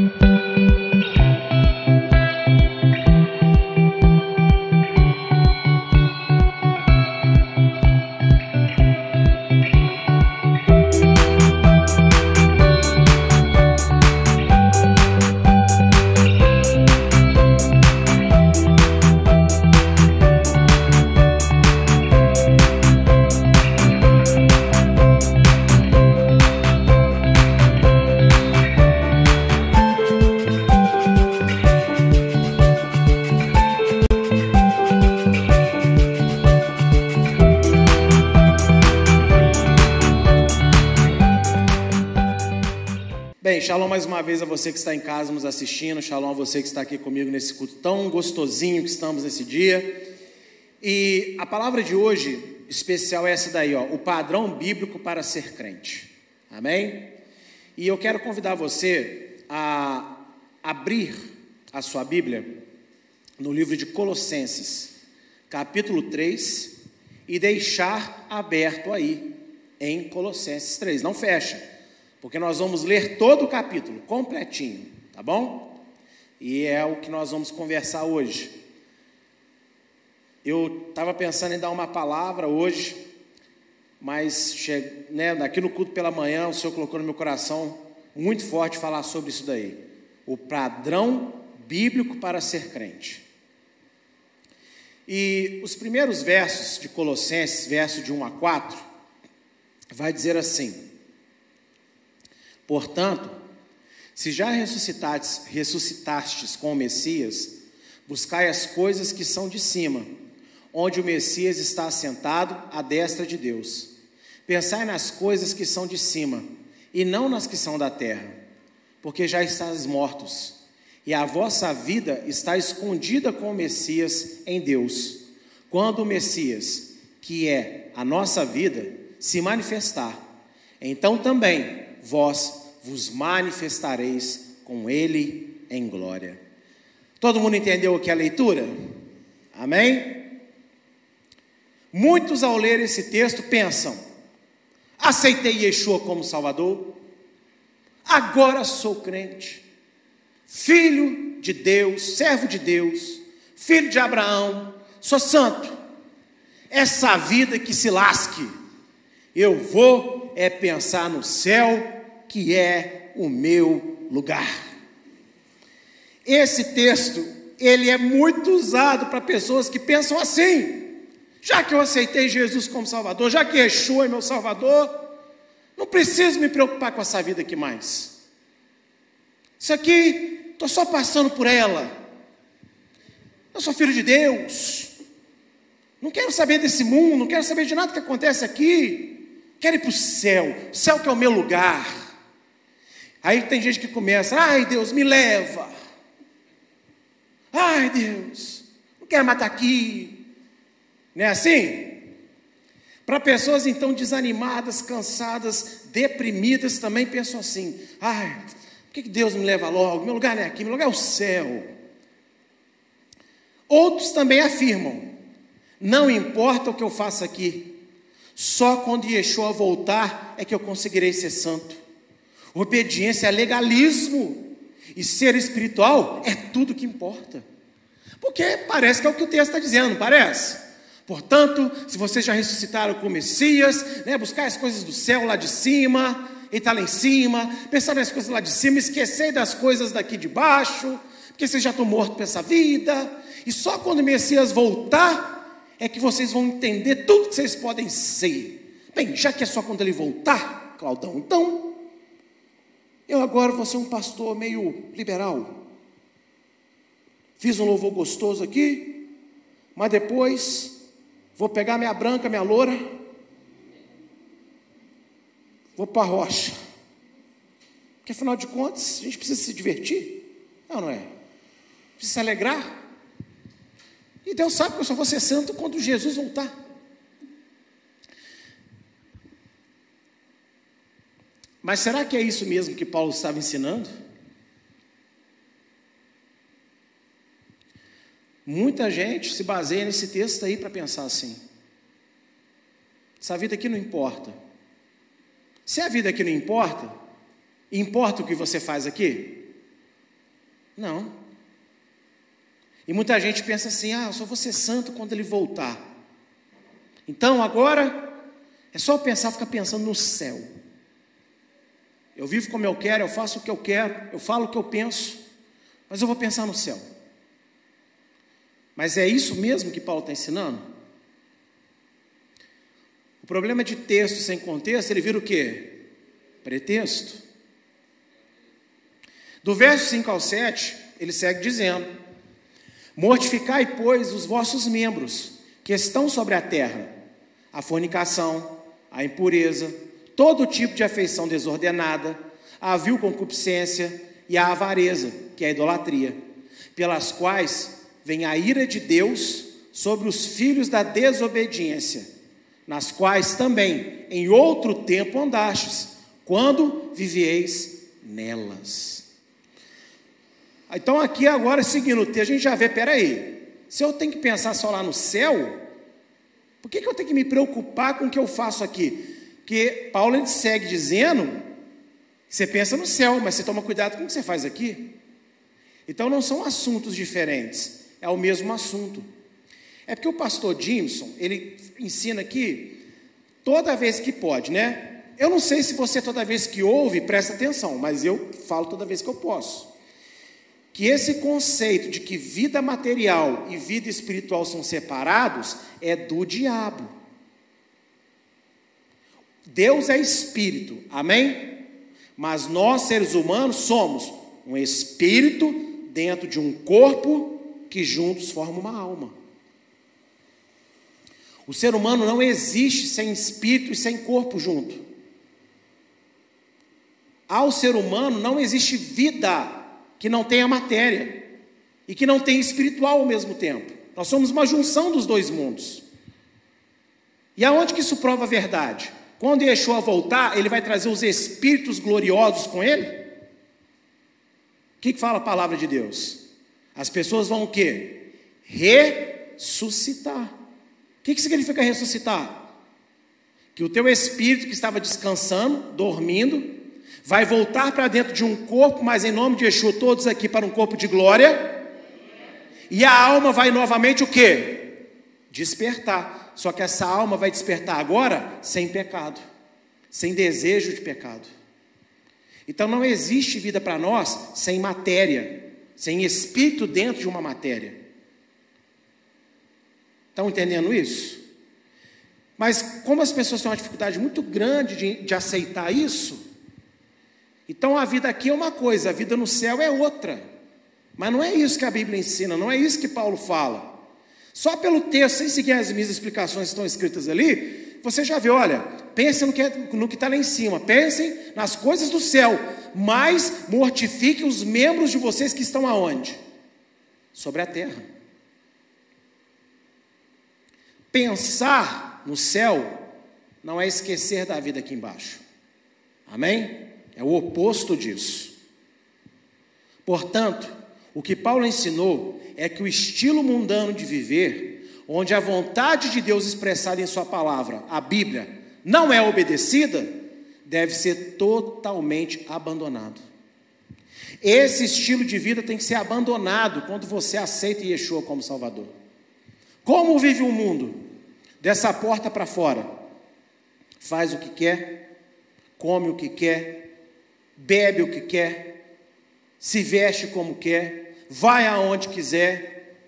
shalom mais uma vez a você que está em casa nos assistindo, shalom a você que está aqui comigo nesse culto tão gostosinho que estamos nesse dia. E a palavra de hoje especial é essa daí, ó, o padrão bíblico para ser crente. Amém? E eu quero convidar você a abrir a sua Bíblia no livro de Colossenses, capítulo 3, e deixar aberto aí em Colossenses 3. Não fecha porque nós vamos ler todo o capítulo, completinho, tá bom? E é o que nós vamos conversar hoje. Eu estava pensando em dar uma palavra hoje, mas né, aqui no culto pela manhã o Senhor colocou no meu coração muito forte falar sobre isso daí. O padrão bíblico para ser crente. E os primeiros versos de Colossenses, verso de 1 a 4, vai dizer assim: Portanto, se já ressuscitastes, ressuscitastes com o Messias, buscai as coisas que são de cima, onde o Messias está assentado à destra de Deus. Pensai nas coisas que são de cima, e não nas que são da terra, porque já estáis mortos, e a vossa vida está escondida com o Messias em Deus. Quando o Messias, que é a nossa vida, se manifestar, então também vós vos manifestareis com ele em glória. Todo mundo entendeu aqui a leitura? Amém? Muitos ao ler esse texto pensam: aceitei Yeshua como Salvador, agora sou crente, filho de Deus, servo de Deus, filho de Abraão, sou santo. Essa vida que se lasque, eu vou é pensar no céu que é o meu lugar. Esse texto, ele é muito usado para pessoas que pensam assim: já que eu aceitei Jesus como Salvador, já que Yeshua é meu Salvador, não preciso me preocupar com essa vida aqui mais. Isso aqui, estou só passando por ela. Eu sou filho de Deus. Não quero saber desse mundo, não quero saber de nada que acontece aqui. Quero ir para o céu, céu que é o meu lugar. Aí tem gente que começa, ai Deus, me leva. Ai Deus, não quero matar aqui. Não é assim? Para pessoas então desanimadas, cansadas, deprimidas, também pensam assim: ai, por que Deus me leva logo? Meu lugar não é aqui, meu lugar é o céu. Outros também afirmam: não importa o que eu faça aqui, só quando Yeshua voltar é que eu conseguirei ser santo. Obediência é legalismo. E ser espiritual é tudo que importa. Porque parece que é o que o texto está dizendo, parece? Portanto, se vocês já ressuscitaram com o Messias, né, buscar as coisas do céu lá de cima, e está lá em cima, pensar nas coisas lá de cima, esquecer das coisas daqui de baixo, porque vocês já estão mortos para essa vida, e só quando o Messias voltar é que vocês vão entender tudo que vocês podem ser. Bem, já que é só quando ele voltar, Claudão, então eu agora vou ser um pastor meio liberal. Fiz um louvor gostoso aqui, mas depois vou pegar minha branca, minha loura, vou para a rocha. Porque afinal de contas, a gente precisa se divertir, não, não é? Precisa se alegrar. E Deus sabe que eu só vou ser santo quando Jesus voltar. Mas será que é isso mesmo que Paulo estava ensinando? Muita gente se baseia nesse texto aí para pensar assim. Essa vida aqui não importa. Se a vida aqui não importa, importa o que você faz aqui? Não. E muita gente pensa assim: ah, eu só vou ser santo quando ele voltar. Então agora é só pensar, ficar pensando no céu. Eu vivo como eu quero, eu faço o que eu quero, eu falo o que eu penso, mas eu vou pensar no céu. Mas é isso mesmo que Paulo está ensinando? O problema de texto sem contexto, ele vira o quê? Pretexto. Do verso 5 ao 7, ele segue dizendo: Mortificai, pois, os vossos membros que estão sobre a terra, a fornicação, a impureza, todo tipo de afeição desordenada, a vil concupiscência e a avareza, que é a idolatria, pelas quais vem a ira de Deus sobre os filhos da desobediência, nas quais também em outro tempo andastes, quando vivieis nelas. Então aqui agora, seguindo o texto, a gente já vê, peraí, se eu tenho que pensar só lá no céu, por que, que eu tenho que me preocupar com o que eu faço aqui? Porque Paulo ele segue dizendo, você pensa no céu, mas você toma cuidado com o que você faz aqui. Então não são assuntos diferentes, é o mesmo assunto. É porque o pastor Jimson, ele ensina aqui toda vez que pode, né? Eu não sei se você toda vez que ouve presta atenção, mas eu falo toda vez que eu posso que esse conceito de que vida material e vida espiritual são separados é do diabo. Deus é espírito, amém? Mas nós, seres humanos, somos um espírito dentro de um corpo que juntos formam uma alma. O ser humano não existe sem espírito e sem corpo junto. Ao ser humano não existe vida que não tem a matéria e que não tem espiritual ao mesmo tempo. Nós somos uma junção dos dois mundos. E aonde que isso prova a verdade? Quando Yeshua voltar, ele vai trazer os espíritos gloriosos com ele? O que, fala a palavra de Deus? As pessoas vão o quê? Ressuscitar. O que, que significa ressuscitar? Que o teu espírito que estava descansando, dormindo, vai voltar para dentro de um corpo, mas em nome de Yeshua, todos aqui para um corpo de glória. E a alma vai novamente o quê? Despertar. Só que essa alma vai despertar agora sem pecado, sem desejo de pecado. Então não existe vida para nós sem matéria, sem espírito dentro de uma matéria. Estão entendendo isso? Mas como as pessoas têm uma dificuldade muito grande de, de aceitar isso, então a vida aqui é uma coisa, a vida no céu é outra. Mas não é isso que a Bíblia ensina, não é isso que Paulo fala. Só pelo texto, sem seguir as minhas explicações que estão escritas ali, você já vê, olha, pense no que é, está lá em cima, pensem nas coisas do céu, mas mortifiquem os membros de vocês que estão aonde? Sobre a terra. Pensar no céu não é esquecer da vida aqui embaixo. Amém? É o oposto disso. Portanto, o que Paulo ensinou é que o estilo mundano de viver, onde a vontade de Deus expressada em Sua palavra, a Bíblia, não é obedecida, deve ser totalmente abandonado. Esse estilo de vida tem que ser abandonado quando você aceita Yeshua como Salvador. Como vive o mundo? Dessa porta para fora. Faz o que quer, come o que quer, bebe o que quer, se veste como quer, vai aonde quiser,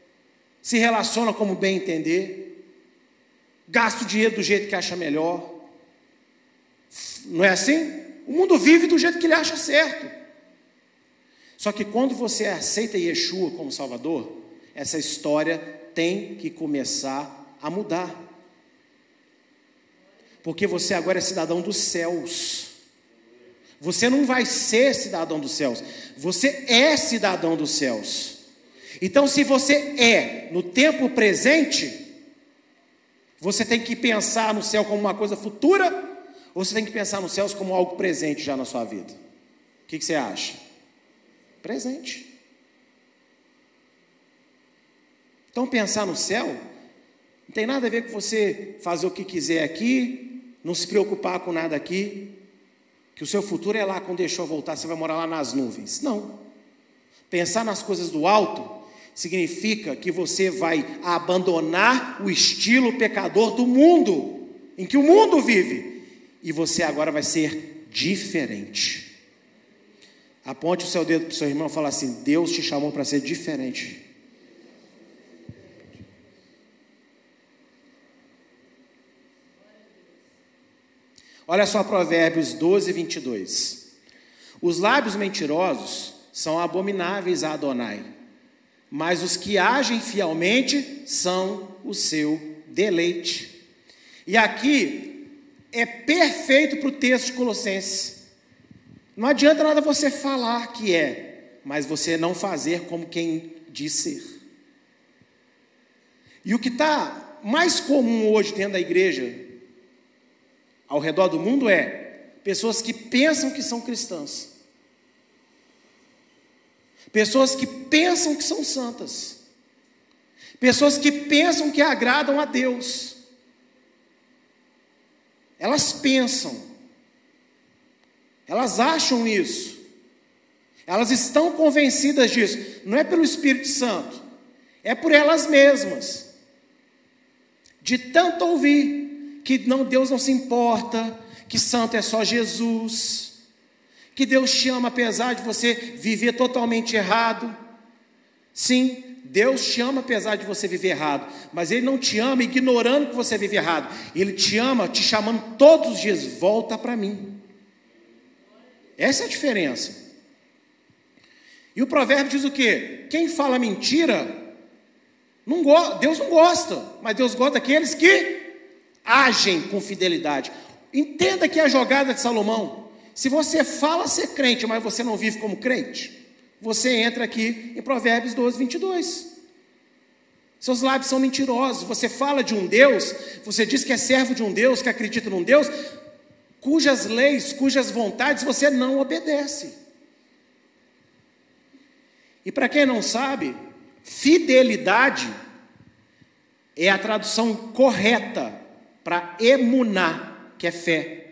se relaciona como bem entender, gasta o dinheiro do jeito que acha melhor. Não é assim? O mundo vive do jeito que ele acha certo. Só que quando você aceita Yeshua como Salvador, essa história tem que começar a mudar. Porque você agora é cidadão dos céus. Você não vai ser cidadão dos céus, você é cidadão dos céus. Então, se você é no tempo presente, você tem que pensar no céu como uma coisa futura, ou você tem que pensar nos céus como algo presente já na sua vida? O que, que você acha? Presente. Então, pensar no céu não tem nada a ver com você fazer o que quiser aqui, não se preocupar com nada aqui que o seu futuro é lá, quando deixou voltar, você vai morar lá nas nuvens. Não. Pensar nas coisas do alto significa que você vai abandonar o estilo pecador do mundo, em que o mundo vive, e você agora vai ser diferente. Aponte o seu dedo para o seu irmão e fala assim: Deus te chamou para ser diferente. Olha só Provérbios 12, 22. Os lábios mentirosos são abomináveis a Adonai, mas os que agem fielmente são o seu deleite. E aqui é perfeito para o texto de Colossenses. Não adianta nada você falar que é, mas você não fazer como quem diz ser. E o que está mais comum hoje dentro da igreja, ao redor do mundo, é pessoas que pensam que são cristãs, Pessoas que pensam que são santas. Pessoas que pensam que agradam a Deus. Elas pensam. Elas acham isso. Elas estão convencidas disso. Não é pelo Espírito Santo, é por elas mesmas. De tanto ouvir que não Deus não se importa, que santo é só Jesus que Deus te ama apesar de você viver totalmente errado. Sim, Deus te ama apesar de você viver errado, mas Ele não te ama ignorando que você vive errado. Ele te ama te chamando todos os dias, volta para mim. Essa é a diferença. E o provérbio diz o quê? Quem fala mentira, não Deus não gosta, mas Deus gosta daqueles que agem com fidelidade. Entenda que é a jogada de Salomão. Se você fala ser crente, mas você não vive como crente, você entra aqui em Provérbios 12, 22. Seus lábios são mentirosos. Você fala de um Deus, você diz que é servo de um Deus, que acredita num Deus, cujas leis, cujas vontades você não obedece. E para quem não sabe, fidelidade é a tradução correta para emunar, que é fé.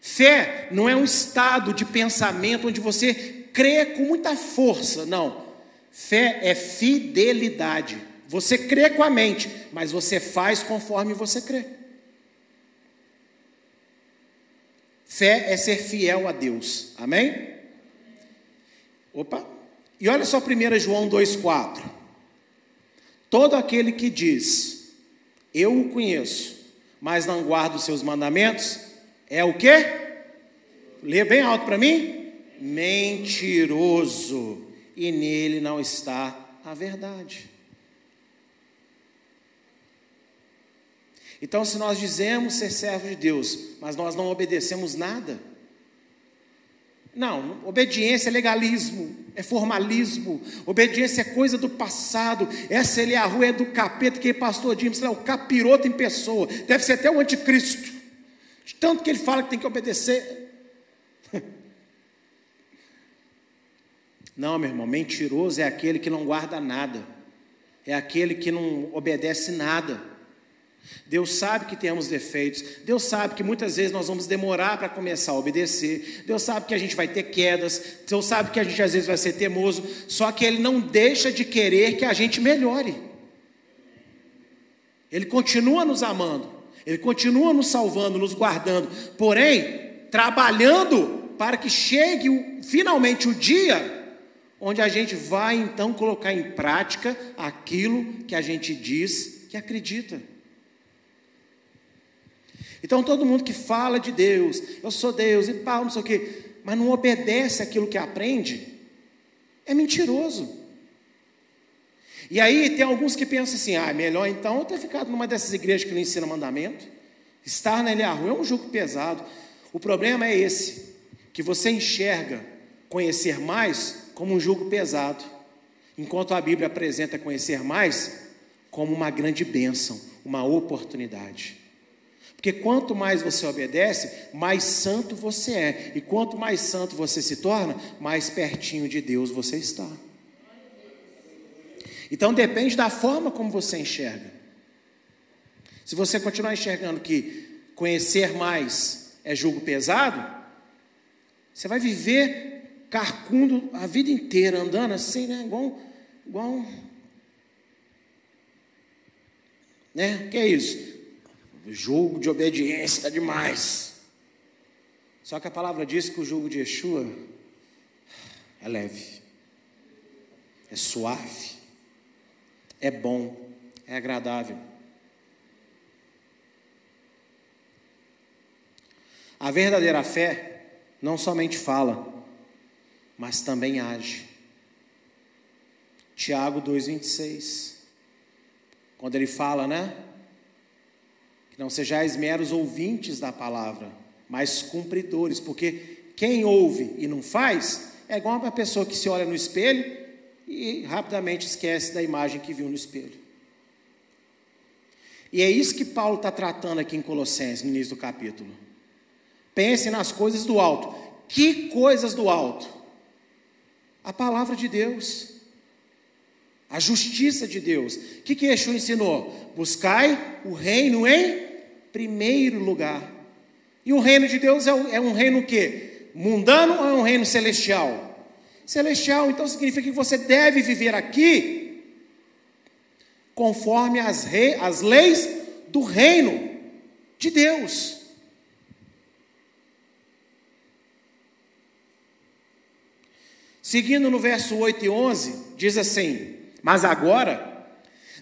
Fé não é um estado de pensamento onde você crê com muita força, não. Fé é fidelidade. Você crê com a mente, mas você faz conforme você crê. Fé é ser fiel a Deus. Amém? Opa. E olha só 1 João 2,4. Todo aquele que diz, eu o conheço, mas não guardo os seus mandamentos, é o que? Lê bem alto para mim. Mentiroso. E nele não está a verdade. Então, se nós dizemos ser servo de Deus, mas nós não obedecemos nada, não, obediência é legalismo, é formalismo, obediência é coisa do passado, essa ele é a rua é do capeta, que pastor James é o capiroto em pessoa, deve ser até o anticristo. De tanto que ele fala que tem que obedecer. Não, meu irmão, mentiroso é aquele que não guarda nada, é aquele que não obedece nada. Deus sabe que temos defeitos, Deus sabe que muitas vezes nós vamos demorar para começar a obedecer, Deus sabe que a gente vai ter quedas, Deus sabe que a gente às vezes vai ser teimoso, só que Ele não deixa de querer que a gente melhore, Ele continua nos amando, ele continua nos salvando, nos guardando, porém, trabalhando para que chegue finalmente o dia onde a gente vai então colocar em prática aquilo que a gente diz que acredita. Então, todo mundo que fala de Deus, eu sou Deus e pau, não sei o quê, mas não obedece aquilo que aprende, é mentiroso. E aí tem alguns que pensam assim: ah, melhor então eu ter ficado numa dessas igrejas que não ensina mandamento. Estar na rua é um jugo pesado. O problema é esse: que você enxerga conhecer mais como um jugo pesado, enquanto a Bíblia apresenta conhecer mais como uma grande bênção, uma oportunidade. Porque quanto mais você obedece, mais santo você é. E quanto mais santo você se torna, mais pertinho de Deus você está. Então depende da forma como você enxerga. Se você continuar enxergando que conhecer mais é julgo pesado, você vai viver carcundo a vida inteira, andando assim, né? Igual, igual né? Que é isso? Jogo de obediência demais. Só que a palavra diz que o jogo de Yeshua é leve, é suave, é bom, é agradável. A verdadeira fé não somente fala, mas também age. Tiago 2,26. Quando ele fala, né? Que não sejais meros ouvintes da palavra, mas cumpridores, porque quem ouve e não faz é igual uma pessoa que se olha no espelho e rapidamente esquece da imagem que viu no espelho. E é isso que Paulo está tratando aqui em Colossenses, no início do capítulo. Pense nas coisas do alto. Que coisas do alto? A palavra de Deus, a justiça de Deus. O que, que Yeshua ensinou? Buscai o reino em primeiro lugar. E o reino de Deus é, um reino o quê? Mundano ou é um reino celestial? Celestial, então significa que você deve viver aqui conforme as, rei, as leis do reino de Deus. Seguindo no verso 8 e 11, diz assim: Mas agora,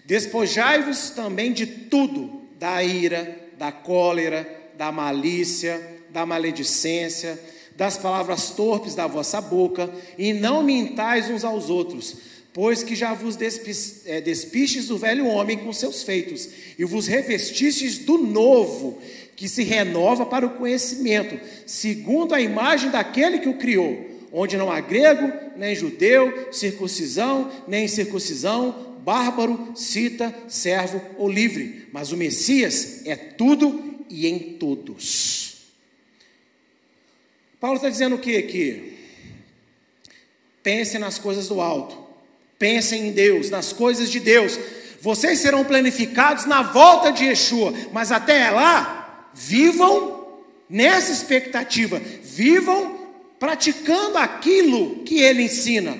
despojai-vos também de tudo, da ira, da cólera, da malícia, da maledicência, das palavras torpes da vossa boca, e não mintais uns aos outros, pois que já vos é, despistes do velho homem com seus feitos, e vos revestistes do novo, que se renova para o conhecimento, segundo a imagem daquele que o criou onde não há grego, nem judeu, circuncisão, nem incircuncisão, bárbaro, cita, servo ou livre, mas o Messias é tudo e em todos. Paulo está dizendo o que aqui? Pensem nas coisas do alto, pensem em Deus, nas coisas de Deus. Vocês serão planificados na volta de Yeshua, mas até lá, vivam nessa expectativa, vivam praticando aquilo que ele ensina.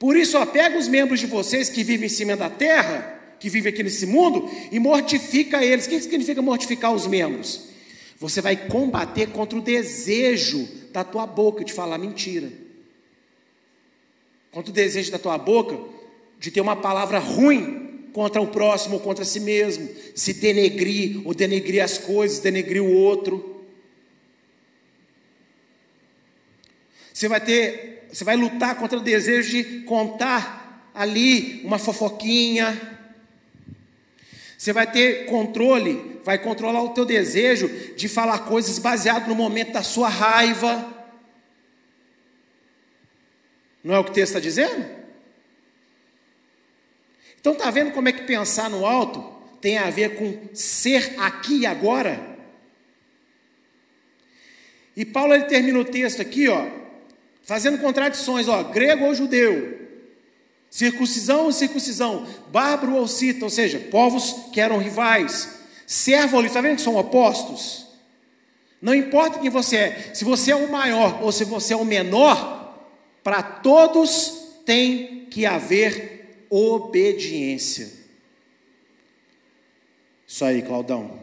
Por isso, ó, pega os membros de vocês que vivem em cima da terra, que vivem aqui nesse mundo, e mortifica eles. O que significa mortificar os membros? Você vai combater contra o desejo da tua boca de falar mentira. Contra o desejo da tua boca de ter uma palavra ruim contra o próximo ou contra si mesmo, se denegrir ou denegrir as coisas, denegrir o outro. Você vai ter, você vai lutar contra o desejo de contar ali uma fofoquinha. Você vai ter controle, vai controlar o teu desejo de falar coisas baseado no momento da sua raiva. Não é o que o texto está dizendo? Então está vendo como é que pensar no alto tem a ver com ser aqui e agora? E Paulo ele termina o texto aqui, ó, fazendo contradições, ó, grego ou judeu, circuncisão ou circuncisão, bárbaro ou cita, ou seja, povos que eram rivais, servo ou livre, está vendo que são opostos? Não importa quem você é, se você é o maior ou se você é o menor, para todos tem que haver obediência. Isso aí, Claudão.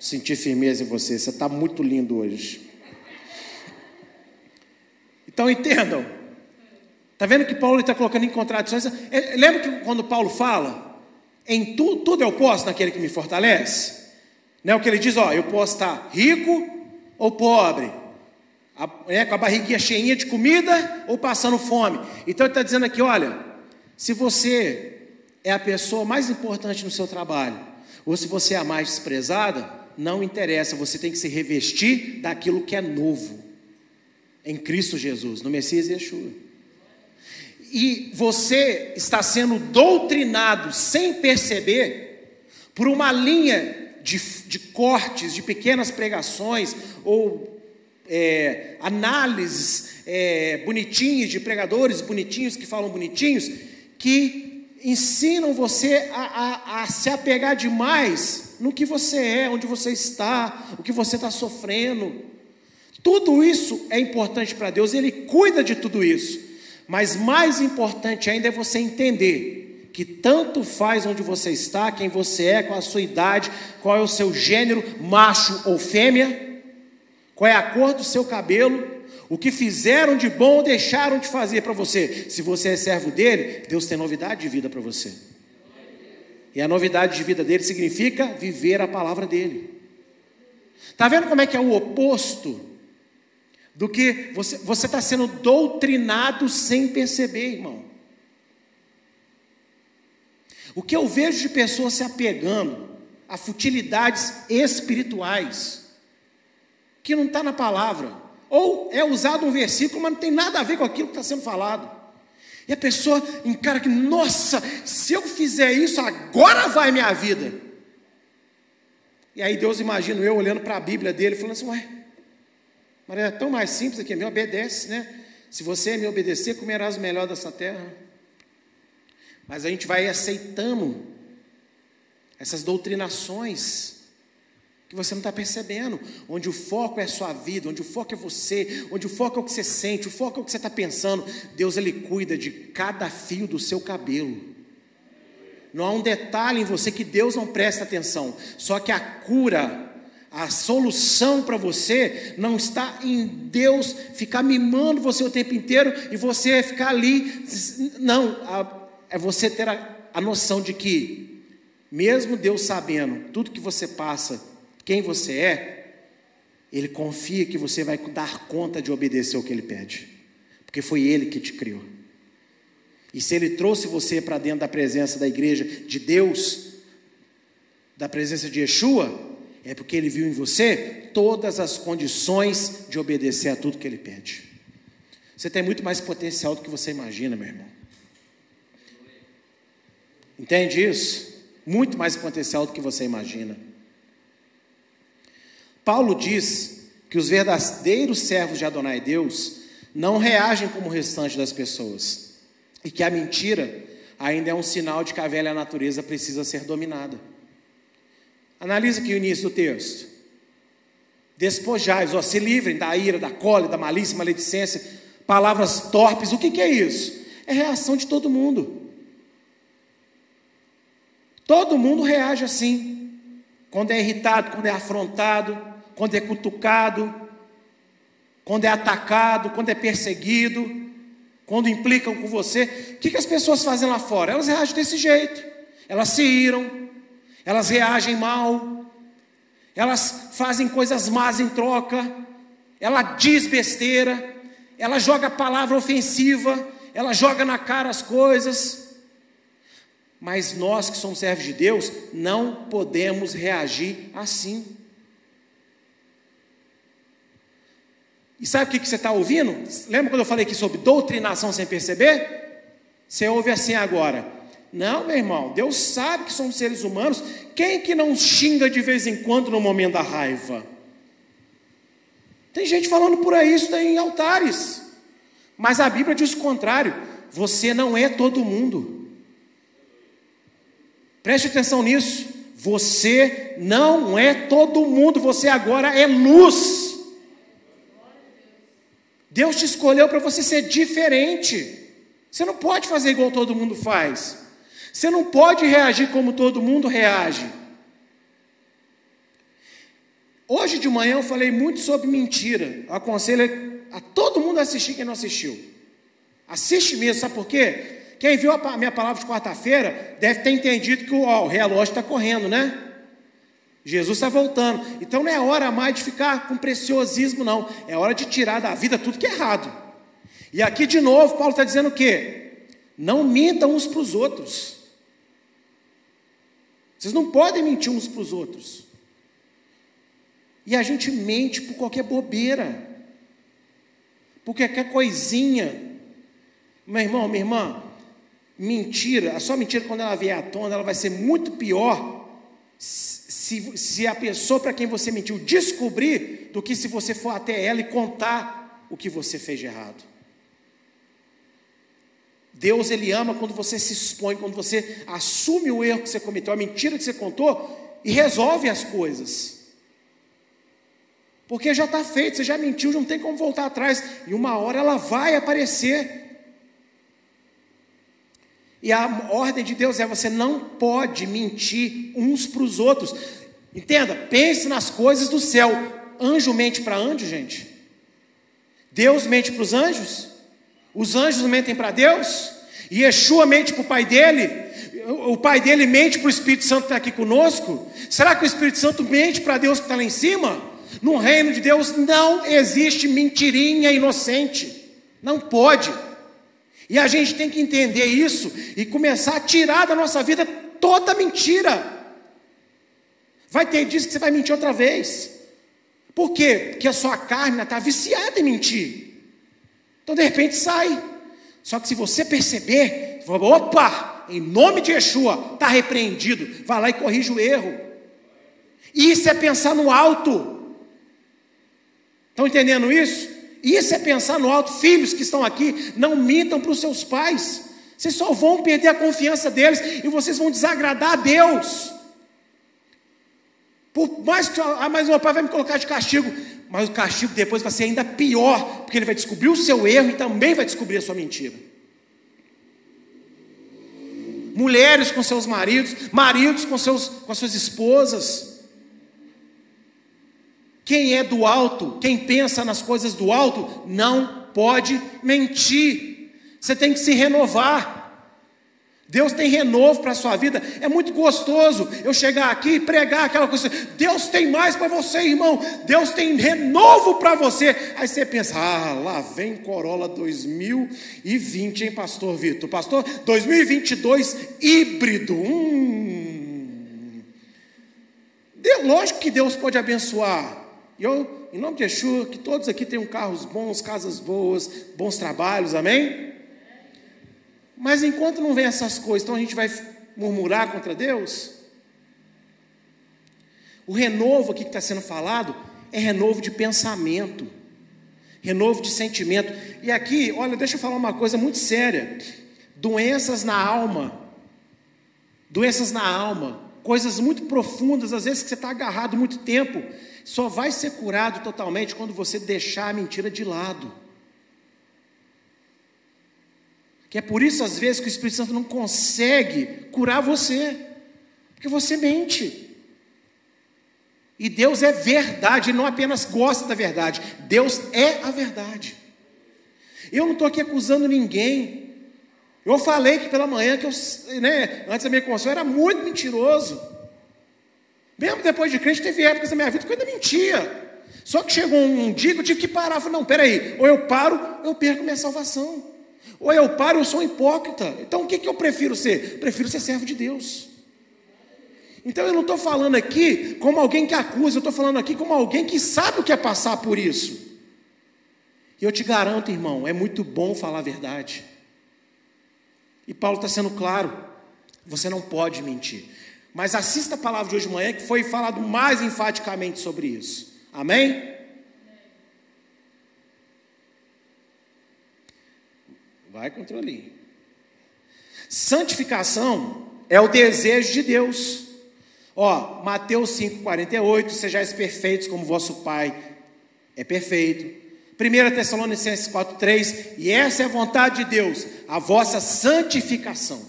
Senti firmeza em você, você está muito lindo hoje. Então entendam. Está vendo que Paulo está colocando em contradições? É, lembra que quando Paulo fala, em tu, tudo eu posso naquele que me fortalece? Não é o que ele diz, ó, eu posso estar rico ou pobre, a, é, com a barriguinha cheinha de comida ou passando fome. Então ele está dizendo aqui, olha, se você é a pessoa mais importante no seu trabalho, ou se você é a mais desprezada, não interessa, você tem que se revestir daquilo que é novo em Cristo Jesus, no Messias Yeshua. E você está sendo doutrinado sem perceber por uma linha de, de cortes, de pequenas pregações ou é, análises é, bonitinhas de pregadores bonitinhos que falam bonitinhos, que ensinam você a, a, a se apegar demais no que você é, onde você está, o que você está sofrendo. Tudo isso é importante para Deus, Ele cuida de tudo isso. Mas mais importante ainda é você entender que tanto faz onde você está, quem você é, qual a sua idade, qual é o seu gênero, macho ou fêmea, qual é a cor do seu cabelo, o que fizeram de bom ou deixaram de fazer para você. Se você é servo dele, Deus tem novidade de vida para você. E a novidade de vida dele significa viver a palavra dele. Está vendo como é que é o oposto do que você está sendo doutrinado sem perceber, irmão. O que eu vejo de pessoas se apegando a futilidades espirituais, que não está na palavra, ou é usado um versículo, mas não tem nada a ver com aquilo que está sendo falado. E a pessoa encara que, nossa, se eu fizer isso, agora vai minha vida. E aí Deus imagina eu olhando para a Bíblia dele, falando assim, ué, mas é tão mais simples aqui, me obedece, né? Se você me obedecer, comerás o melhor dessa terra. Mas a gente vai aceitando essas doutrinações que você não está percebendo, onde o foco é a sua vida, onde o foco é você, onde o foco é o que você sente, o foco é o que você está pensando. Deus ele cuida de cada fio do seu cabelo. Não há um detalhe em você que Deus não presta atenção. Só que a cura a solução para você não está em Deus ficar mimando você o tempo inteiro e você ficar ali. Não, é você ter a, a noção de que, mesmo Deus sabendo tudo que você passa, quem você é, Ele confia que você vai dar conta de obedecer o que Ele pede, porque foi Ele que te criou. E se Ele trouxe você para dentro da presença da igreja de Deus, da presença de Yeshua, é porque ele viu em você todas as condições de obedecer a tudo que ele pede. Você tem muito mais potencial do que você imagina, meu irmão. Entende isso? Muito mais potencial do que você imagina. Paulo diz que os verdadeiros servos de Adonai Deus não reagem como o restante das pessoas e que a mentira ainda é um sinal de que a velha natureza precisa ser dominada. Analisa aqui o início do texto. Despojais, ó, se livrem da ira, da cólera, da malícia, maledicência, palavras torpes. O que, que é isso? É reação de todo mundo. Todo mundo reage assim. Quando é irritado, quando é afrontado, quando é cutucado, quando é atacado, quando é perseguido, quando implicam com você. O que, que as pessoas fazem lá fora? Elas reagem desse jeito. Elas se iram, elas reagem mal, elas fazem coisas más em troca, ela diz besteira, ela joga palavra ofensiva, ela joga na cara as coisas. Mas nós que somos servos de Deus, não podemos reagir assim. E sabe o que você está ouvindo? Lembra quando eu falei aqui sobre doutrinação sem perceber? Você ouve assim agora. Não, meu irmão, Deus sabe que somos seres humanos. Quem que não xinga de vez em quando no momento da raiva? Tem gente falando por aí isso em altares. Mas a Bíblia diz o contrário. Você não é todo mundo. Preste atenção nisso. Você não é todo mundo. Você agora é luz. Deus te escolheu para você ser diferente. Você não pode fazer igual todo mundo faz. Você não pode reagir como todo mundo reage. Hoje de manhã eu falei muito sobre mentira. Eu aconselho a todo mundo assistir quem não assistiu. Assiste mesmo, sabe por quê? Quem viu a minha palavra de quarta-feira deve ter entendido que ó, o relógio está correndo, né? Jesus está voltando. Então não é hora mais de ficar com preciosismo, não. É hora de tirar da vida tudo que é errado. E aqui de novo, Paulo está dizendo o quê? Não mintam uns para os outros. Vocês não podem mentir uns para os outros. E a gente mente por qualquer bobeira, por qualquer coisinha. Meu irmão, minha irmã, mentira, a sua mentira, quando ela vier à tona, ela vai ser muito pior se, se a pessoa para quem você mentiu descobrir do que se você for até ela e contar o que você fez de errado. Deus ele ama quando você se expõe, quando você assume o erro que você cometeu, a mentira que você contou e resolve as coisas. Porque já está feito, você já mentiu, não tem como voltar atrás. E uma hora ela vai aparecer. E a ordem de Deus é: você não pode mentir uns para os outros. Entenda, pense nas coisas do céu. Anjo mente para anjo, gente. Deus mente para os anjos. Os anjos mentem para Deus. E Yeshua mente para o pai dele. O pai dele mente para o Espírito Santo que está aqui conosco. Será que o Espírito Santo mente para Deus que está lá em cima? No reino de Deus não existe mentirinha inocente. Não pode. E a gente tem que entender isso e começar a tirar da nossa vida toda mentira. Vai ter dias que você vai mentir outra vez. Por quê? Porque a sua carne está viciada em mentir. Então de repente sai. Só que se você perceber, opa, em nome de Yeshua, está repreendido. Vai lá e corrige o erro. Isso é pensar no alto. Estão entendendo isso? Isso é pensar no alto. Filhos que estão aqui, não mintam para os seus pais. Vocês só vão perder a confiança deles e vocês vão desagradar a Deus. Por mais que ah, mas meu pai vai me colocar de castigo, mas o castigo depois vai ser ainda pior, porque ele vai descobrir o seu erro e também vai descobrir a sua mentira. Mulheres com seus maridos, maridos com, seus, com as suas esposas. Quem é do alto, quem pensa nas coisas do alto, não pode mentir. Você tem que se renovar. Deus tem renovo para a sua vida. É muito gostoso eu chegar aqui e pregar aquela coisa. Deus tem mais para você, irmão. Deus tem renovo para você. Aí você pensa: ah, lá vem Corolla 2020, hein, Pastor Vitor? Pastor, 2022 híbrido. Hum. lógico que Deus pode abençoar. Eu, em nome de Yeshua, que todos aqui tenham carros bons, casas boas, bons trabalhos, amém? Mas enquanto não vem essas coisas, então a gente vai murmurar contra Deus? O renovo aqui que está sendo falado é renovo de pensamento, renovo de sentimento. E aqui, olha, deixa eu falar uma coisa muito séria: doenças na alma, doenças na alma, coisas muito profundas, às vezes que você está agarrado muito tempo, só vai ser curado totalmente quando você deixar a mentira de lado. Que é por isso, às vezes, que o Espírito Santo não consegue curar você, porque você mente. E Deus é verdade, Ele não apenas gosta da verdade, Deus é a verdade. Eu não estou aqui acusando ninguém. Eu falei que pela manhã que eu, né, antes da minha conversão, era muito mentiroso. Mesmo depois de crente, teve épocas da minha vida que eu ainda mentia. Só que chegou um dia que eu tive que parar. Falei, não, peraí, ou eu paro, ou eu perco minha salvação. Ou eu paro, eu sou um hipócrita. Então o que, que eu prefiro ser? Prefiro ser servo de Deus. Então eu não estou falando aqui como alguém que acusa, eu estou falando aqui como alguém que sabe o que é passar por isso. E eu te garanto, irmão, é muito bom falar a verdade. E Paulo está sendo claro: você não pode mentir. Mas assista a palavra de hoje de manhã, que foi falado mais enfaticamente sobre isso. Amém? Vai controlinho. Santificação é o desejo de Deus. Ó, Mateus 5,48, sejais perfeitos como vosso Pai é perfeito. 1 Tessalonicenses 4,3, e essa é a vontade de Deus, a vossa santificação.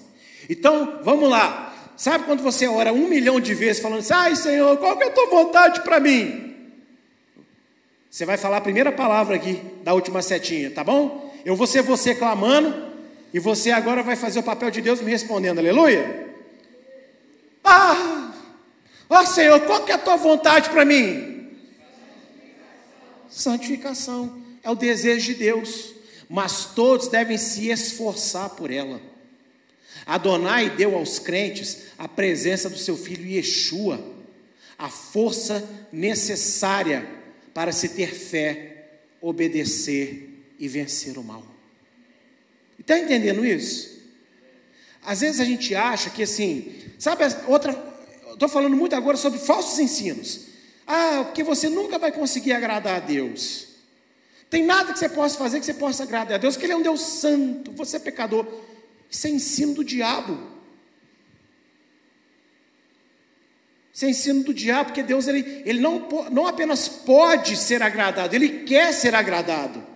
Então, vamos lá. Sabe quando você ora um milhão de vezes falando assim, ai Senhor, qual que é a tua vontade para mim? Você vai falar a primeira palavra aqui da última setinha, tá bom? Eu vou ser você clamando, e você agora vai fazer o papel de Deus me respondendo, aleluia. Ah, ó oh, Senhor, qual que é a tua vontade para mim? Santificação é o desejo de Deus, mas todos devem se esforçar por ela. Adonai deu aos crentes a presença do seu filho Yeshua, a força necessária para se ter fé, obedecer e vencer o mal. Está entendendo isso? Às vezes a gente acha que assim, sabe, outra, estou falando muito agora sobre falsos ensinos. Ah, porque você nunca vai conseguir agradar a Deus. Tem nada que você possa fazer que você possa agradar a Deus, porque Ele é um Deus santo, você é pecador. Isso é ensino do diabo. Isso é ensino do diabo, porque Deus ele, ele não, não apenas pode ser agradado, ele quer ser agradado.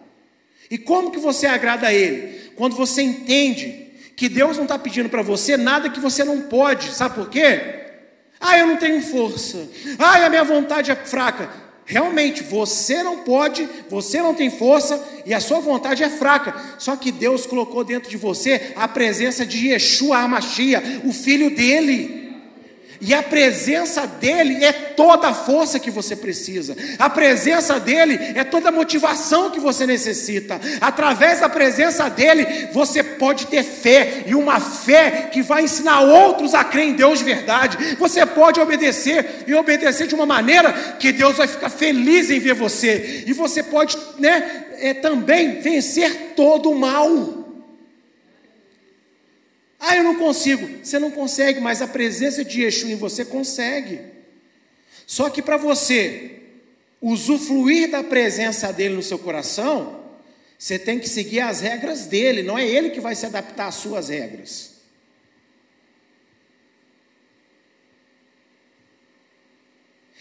E como que você agrada a Ele? Quando você entende que Deus não está pedindo para você nada que você não pode, sabe por quê? Ah, eu não tenho força. Ah, a minha vontade é fraca. Realmente, você não pode, você não tem força e a sua vontade é fraca. Só que Deus colocou dentro de você a presença de Yeshua Amashia, o filho dele. E a presença dele é toda a força que você precisa. A presença dele é toda a motivação que você necessita. Através da presença dele, você pode ter fé e uma fé que vai ensinar outros a crer em Deus de verdade. Você pode obedecer e obedecer de uma maneira que Deus vai ficar feliz em ver você. E você pode, né, é, também vencer todo o mal. Ah, eu não consigo. Você não consegue, mas a presença de Yeshua em você consegue. Só que para você usufruir da presença dele no seu coração, você tem que seguir as regras dele, não é ele que vai se adaptar às suas regras.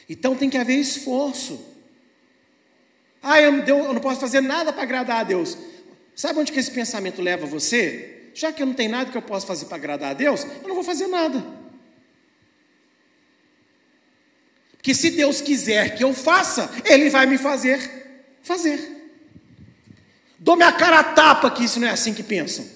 Então tem que haver esforço. Ah, eu não, eu não posso fazer nada para agradar a Deus. Sabe onde que esse pensamento leva você? Já que eu não tenho nada que eu possa fazer para agradar a Deus, eu não vou fazer nada. Porque se Deus quiser que eu faça, Ele vai me fazer fazer. Dou minha cara a tapa que isso não é assim que pensam.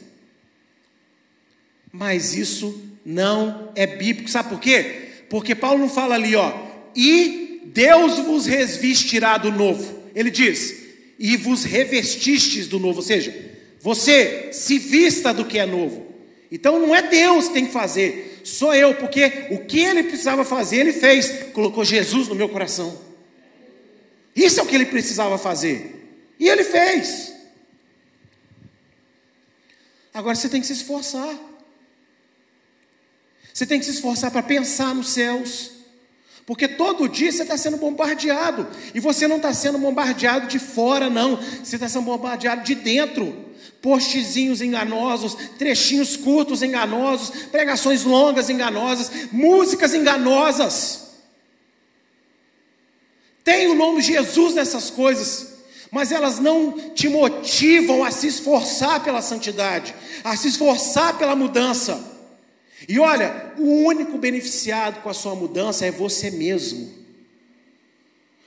Mas isso não é bíblico, sabe por quê? Porque Paulo não fala ali, ó, e Deus vos revestirá do novo. Ele diz, e vos revestistes do novo, ou seja, você se vista do que é novo. Então não é Deus que tem que fazer, sou eu, porque o que ele precisava fazer, ele fez, colocou Jesus no meu coração. Isso é o que ele precisava fazer, e ele fez. Agora você tem que se esforçar. Você tem que se esforçar para pensar nos céus. Porque todo dia você está sendo bombardeado. E você não está sendo bombardeado de fora, não. Você está sendo bombardeado de dentro postezinhos enganosos, trechinhos curtos enganosos, pregações longas enganosas, músicas enganosas. Tem o nome de Jesus nessas coisas, mas elas não te motivam a se esforçar pela santidade, a se esforçar pela mudança. E olha, o único beneficiado com a sua mudança é você mesmo.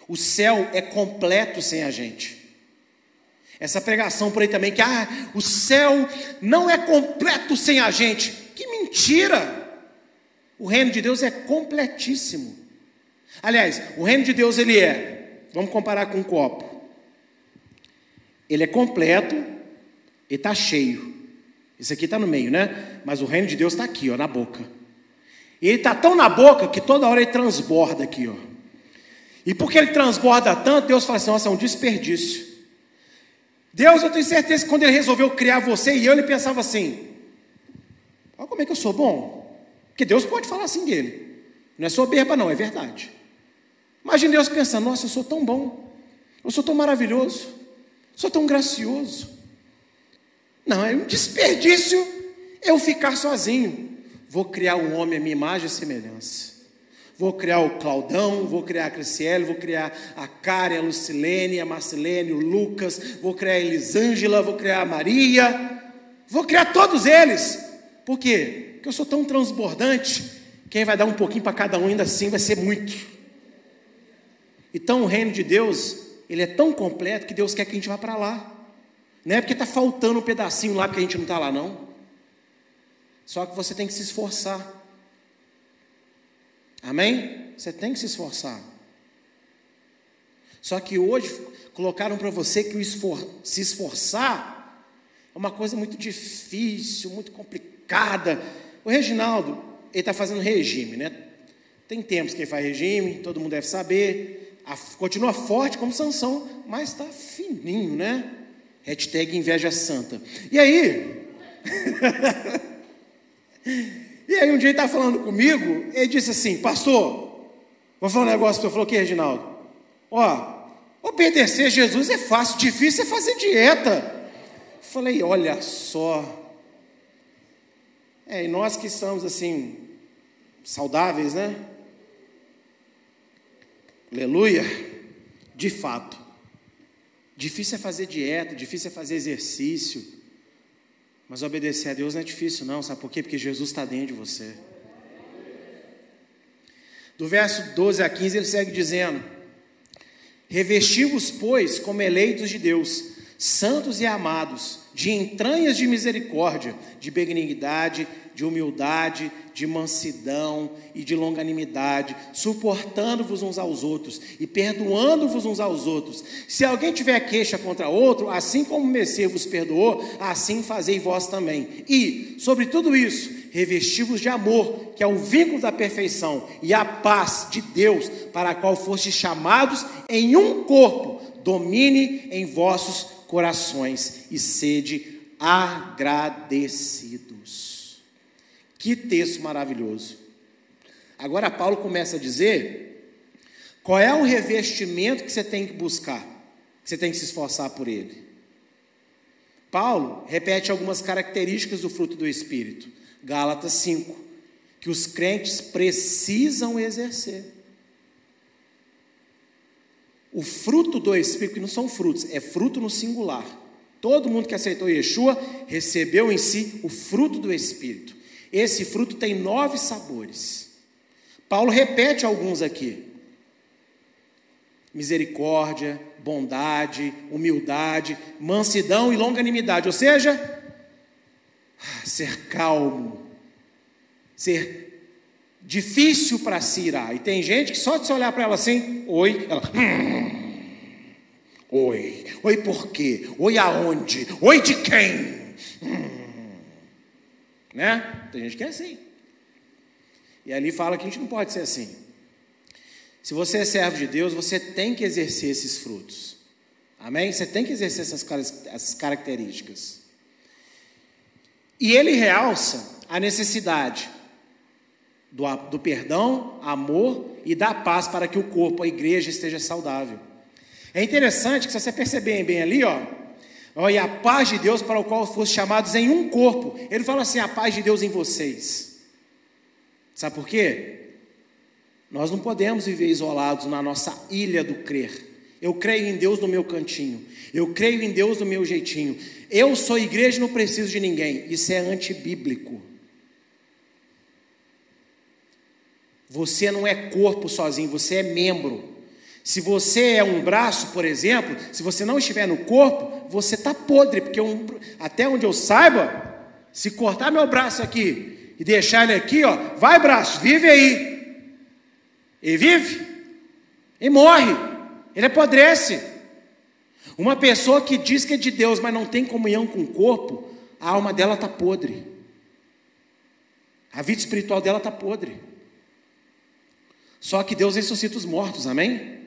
O céu é completo sem a gente. Essa pregação por aí também, que ah, o céu não é completo sem a gente. Que mentira! O reino de Deus é completíssimo. Aliás, o reino de Deus ele é, vamos comparar com um copo. Ele é completo e está cheio. Esse aqui está no meio, né? Mas o reino de Deus está aqui, ó, na boca. E ele está tão na boca que toda hora ele transborda aqui, ó. E porque ele transborda tanto, Deus fala assim: nossa, é um desperdício. Deus, eu tenho certeza que quando Ele resolveu criar você e eu, Ele pensava assim: olha como é que eu sou bom. Porque Deus pode falar assim dele. Não é soberba, não, é verdade. Imagine Deus pensando: nossa, eu sou tão bom, eu sou tão maravilhoso, sou tão gracioso. Não, é um desperdício eu ficar sozinho. Vou criar um homem à minha imagem e semelhança. Vou criar o Claudão, vou criar a Criciele, vou criar a Karen, a Lucilene, a Marcelene, o Lucas, vou criar a Elisângela, vou criar a Maria, vou criar todos eles. Por quê? Porque eu sou tão transbordante, quem vai dar um pouquinho para cada um ainda assim vai ser muito. Então o reino de Deus, ele é tão completo que Deus quer que a gente vá para lá. Não é porque está faltando um pedacinho lá porque a gente não está lá, não. Só que você tem que se esforçar. Amém? Você tem que se esforçar. Só que hoje colocaram para você que esfor se esforçar é uma coisa muito difícil, muito complicada. O Reginaldo, ele está fazendo regime, né? Tem tempos que ele faz regime, todo mundo deve saber. A, continua forte como Sansão, mas está fininho, né? Hashtag inveja santa. E aí? E aí um dia ele estava falando comigo, ele disse assim, pastor, vou falar um negócio, eu falou o que, Reginaldo? Ó, obedecer a Jesus é fácil, difícil é fazer dieta. falei, olha só. É, e nós que estamos assim, saudáveis, né? Aleluia. De fato. Difícil é fazer dieta, difícil é fazer exercício. Mas obedecer a Deus não é difícil, não. Sabe por quê? Porque Jesus está dentro de você. Do verso 12 a 15, ele segue dizendo: Revesti-vos, pois, como eleitos de Deus, santos e amados, de entranhas de misericórdia, de benignidade, de humildade, de mansidão e de longanimidade, suportando-vos uns aos outros e perdoando-vos uns aos outros. Se alguém tiver queixa contra outro, assim como o Messias vos perdoou, assim fazei vós também. E, sobre tudo isso, revesti-vos de amor, que é o vínculo da perfeição, e a paz de Deus, para a qual fostes chamados em um corpo, domine em vossos corações e sede agradecidos. Que texto maravilhoso. Agora Paulo começa a dizer qual é o revestimento que você tem que buscar, que você tem que se esforçar por ele. Paulo repete algumas características do fruto do Espírito. Gálatas 5, que os crentes precisam exercer. O fruto do Espírito, que não são frutos, é fruto no singular. Todo mundo que aceitou Yeshua recebeu em si o fruto do Espírito. Esse fruto tem nove sabores. Paulo repete alguns aqui: misericórdia, bondade, humildade, mansidão e longanimidade. Ou seja, ser calmo, ser difícil para se irar. E tem gente que só de se olhar para ela assim, oi, ela. Hum, oi, oi por quê? Oi aonde? Oi de quem? Hum. Né? Tem gente que é assim. E ali fala que a gente não pode ser assim. Se você é servo de Deus, você tem que exercer esses frutos. Amém? Você tem que exercer essas, essas características. E ele realça a necessidade do, do perdão, amor e da paz para que o corpo, a igreja, esteja saudável. É interessante que se você perceber bem ali, ó, Oh, e a paz de Deus para o qual foste chamados em um corpo. Ele fala assim: a paz de Deus em vocês. Sabe por quê? Nós não podemos viver isolados na nossa ilha do crer. Eu creio em Deus no meu cantinho. Eu creio em Deus no meu jeitinho. Eu sou igreja e não preciso de ninguém. Isso é antibíblico. Você não é corpo sozinho, você é membro. Se você é um braço, por exemplo, se você não estiver no corpo, você está podre, porque um, até onde eu saiba, se cortar meu braço aqui e deixar ele aqui, ó, vai braço, vive aí. E vive, e morre, ele apodrece. Uma pessoa que diz que é de Deus, mas não tem comunhão com o corpo, a alma dela está podre. A vida espiritual dela está podre. Só que Deus ressuscita os mortos, amém?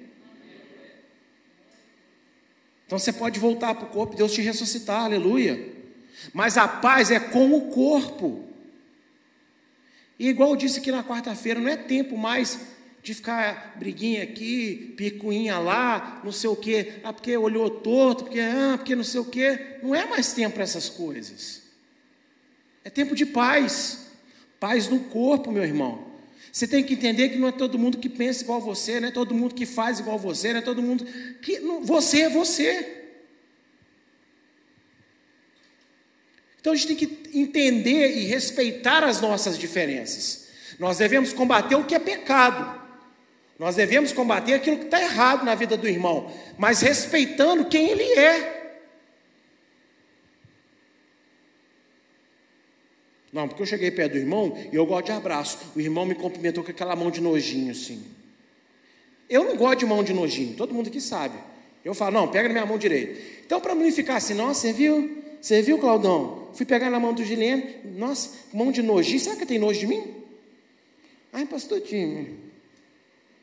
Então você pode voltar para o corpo, Deus te ressuscitar, aleluia. Mas a paz é com o corpo. E igual eu disse aqui na quarta-feira, não é tempo mais de ficar briguinha aqui, picuinha lá, não sei o quê, ah, porque olhou torto, porque, ah, porque não sei o quê. Não é mais tempo para essas coisas. É tempo de paz. Paz no corpo, meu irmão. Você tem que entender que não é todo mundo que pensa igual você, não é todo mundo que faz igual você, não é todo mundo que. Não, você é você. Então a gente tem que entender e respeitar as nossas diferenças. Nós devemos combater o que é pecado. Nós devemos combater aquilo que está errado na vida do irmão, mas respeitando quem ele é. Não, porque eu cheguei perto do irmão e eu gosto de abraço. O irmão me cumprimentou com aquela mão de nojinho assim. Eu não gosto de mão de nojinho, todo mundo aqui sabe. Eu falo, não, pega na minha mão direita. Então, para não ficar assim, nossa, você viu? Você viu, Claudão? Fui pegar na mão do Giliano, nossa, mão de nojinho, será que tem nojo de mim? Ai, pastor Time.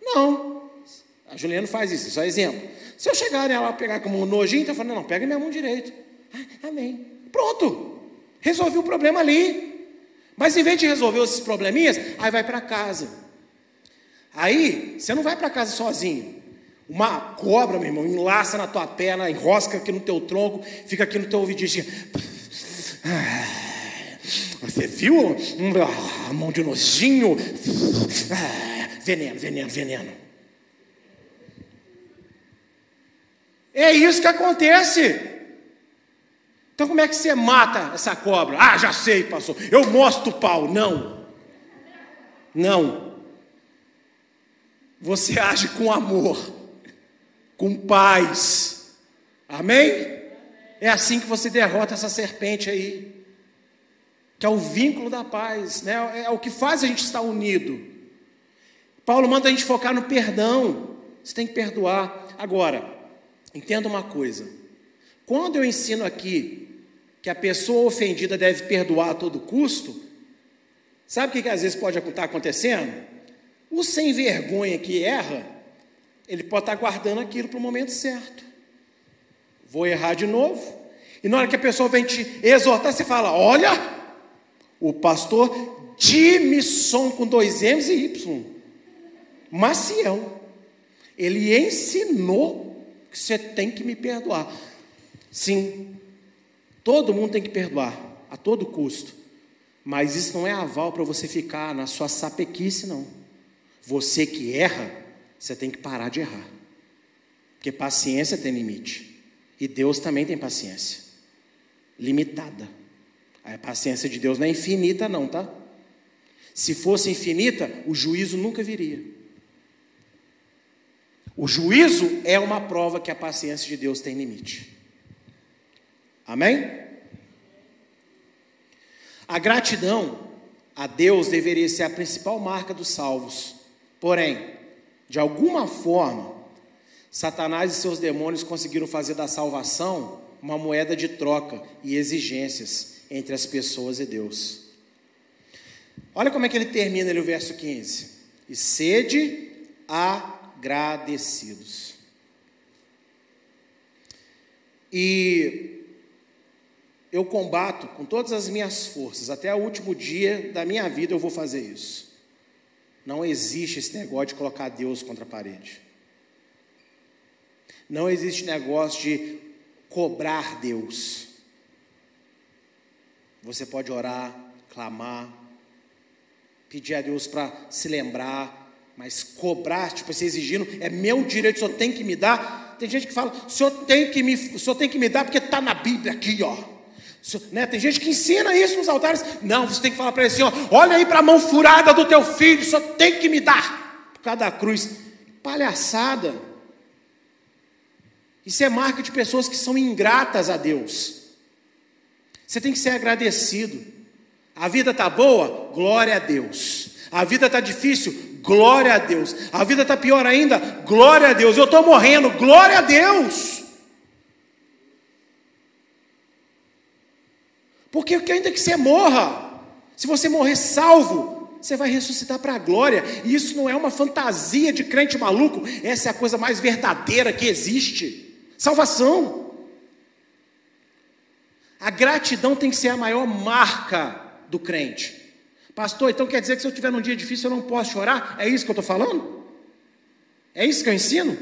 Não. A Juliana faz isso, só exemplo. Se eu chegar nela pegar com mão nojinho, então eu falo, não, pega minha mão direita. Ah, amém. Pronto. Resolvi o problema ali. Mas em vez de resolver esses probleminhas, aí vai para casa. Aí, você não vai para casa sozinho. Uma cobra, meu irmão, enlaça na tua perna, enrosca aqui no teu tronco, fica aqui no teu ouvidinho. Você viu? A mão de nojinho. Veneno, veneno, veneno. É isso que acontece. Então, como é que você mata essa cobra? Ah, já sei, pastor. Eu mostro o pau. Não. Não. Você age com amor, com paz. Amém? É assim que você derrota essa serpente aí. Que é o vínculo da paz, né? É o que faz a gente estar unido. Paulo manda a gente focar no perdão. Você tem que perdoar. Agora, entenda uma coisa. Quando eu ensino aqui que a pessoa ofendida deve perdoar a todo custo, sabe o que, que às vezes pode estar acontecendo? O sem vergonha que erra, ele pode estar guardando aquilo para o momento certo. Vou errar de novo. E na hora que a pessoa vem te exortar, você fala: Olha, o pastor Dimison com dois M's e Y, Maciel, ele ensinou que você tem que me perdoar. Sim, todo mundo tem que perdoar, a todo custo. Mas isso não é aval para você ficar na sua sapequice, não. Você que erra, você tem que parar de errar. Porque paciência tem limite. E Deus também tem paciência. Limitada. A paciência de Deus não é infinita, não, tá? Se fosse infinita, o juízo nunca viria. O juízo é uma prova que a paciência de Deus tem limite. Amém? A gratidão a Deus deveria ser a principal marca dos salvos. Porém, de alguma forma, Satanás e seus demônios conseguiram fazer da salvação uma moeda de troca e exigências entre as pessoas e Deus. Olha como é que ele termina ali o verso 15: E sede agradecidos. E eu combato com todas as minhas forças, até o último dia da minha vida eu vou fazer isso. Não existe esse negócio de colocar Deus contra a parede. Não existe negócio de cobrar Deus. Você pode orar, clamar, pedir a Deus para se lembrar, mas cobrar, tipo, você exigindo, é meu direito, o senhor tem que me dar. Tem gente que fala, o senhor tem que me, o senhor tem que me dar porque está na Bíblia aqui, ó. Né? Tem gente que ensina isso nos altares. Não, você tem que falar para ele assim: ó, olha aí para a mão furada do teu filho, só tem que me dar por causa da cruz. Palhaçada. Isso é marca de pessoas que são ingratas a Deus. Você tem que ser agradecido. A vida está boa? Glória a Deus. A vida está difícil? Glória a Deus. A vida está pior ainda? Glória a Deus. Eu estou morrendo? Glória a Deus. Porque ainda que você morra, se você morrer salvo, você vai ressuscitar para a glória. E isso não é uma fantasia de crente maluco, essa é a coisa mais verdadeira que existe. Salvação. A gratidão tem que ser a maior marca do crente. Pastor, então quer dizer que se eu tiver num dia difícil eu não posso chorar? É isso que eu estou falando? É isso que eu ensino?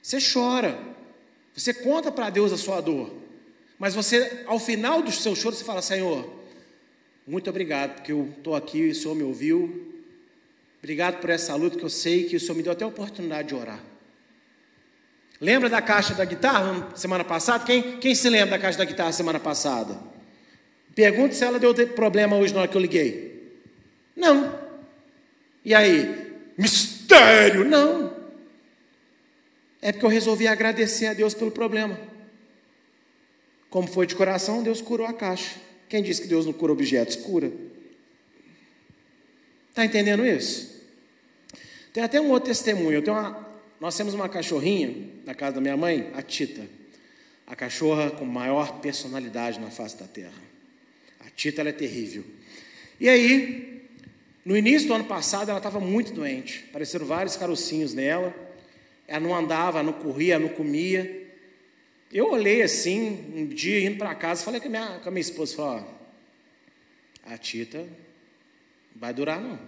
Você chora, você conta para Deus a sua dor. Mas você, ao final do seu choro, você fala: Senhor, muito obrigado, porque eu estou aqui, o Senhor me ouviu. Obrigado por essa luta, que eu sei que o Senhor me deu até a oportunidade de orar. Lembra da caixa da guitarra semana passada? Quem, quem se lembra da caixa da guitarra semana passada? Pergunte se ela deu problema hoje na hora que eu liguei. Não. E aí? Mistério? Não. É porque eu resolvi agradecer a Deus pelo problema. Como foi de coração, Deus curou a caixa. Quem disse que Deus não cura objetos? Cura. Está entendendo isso? Tem até um outro testemunho. Uma, nós temos uma cachorrinha na casa da minha mãe, a Tita. A cachorra com maior personalidade na face da terra. A Tita é terrível. E aí, no início do ano passado, ela estava muito doente. Apareceram vários carocinhos nela. Ela não andava, não corria, não comia. Eu olhei assim, um dia indo para casa, falei com a minha, com a minha esposa, falei, ó, a Tita vai durar não.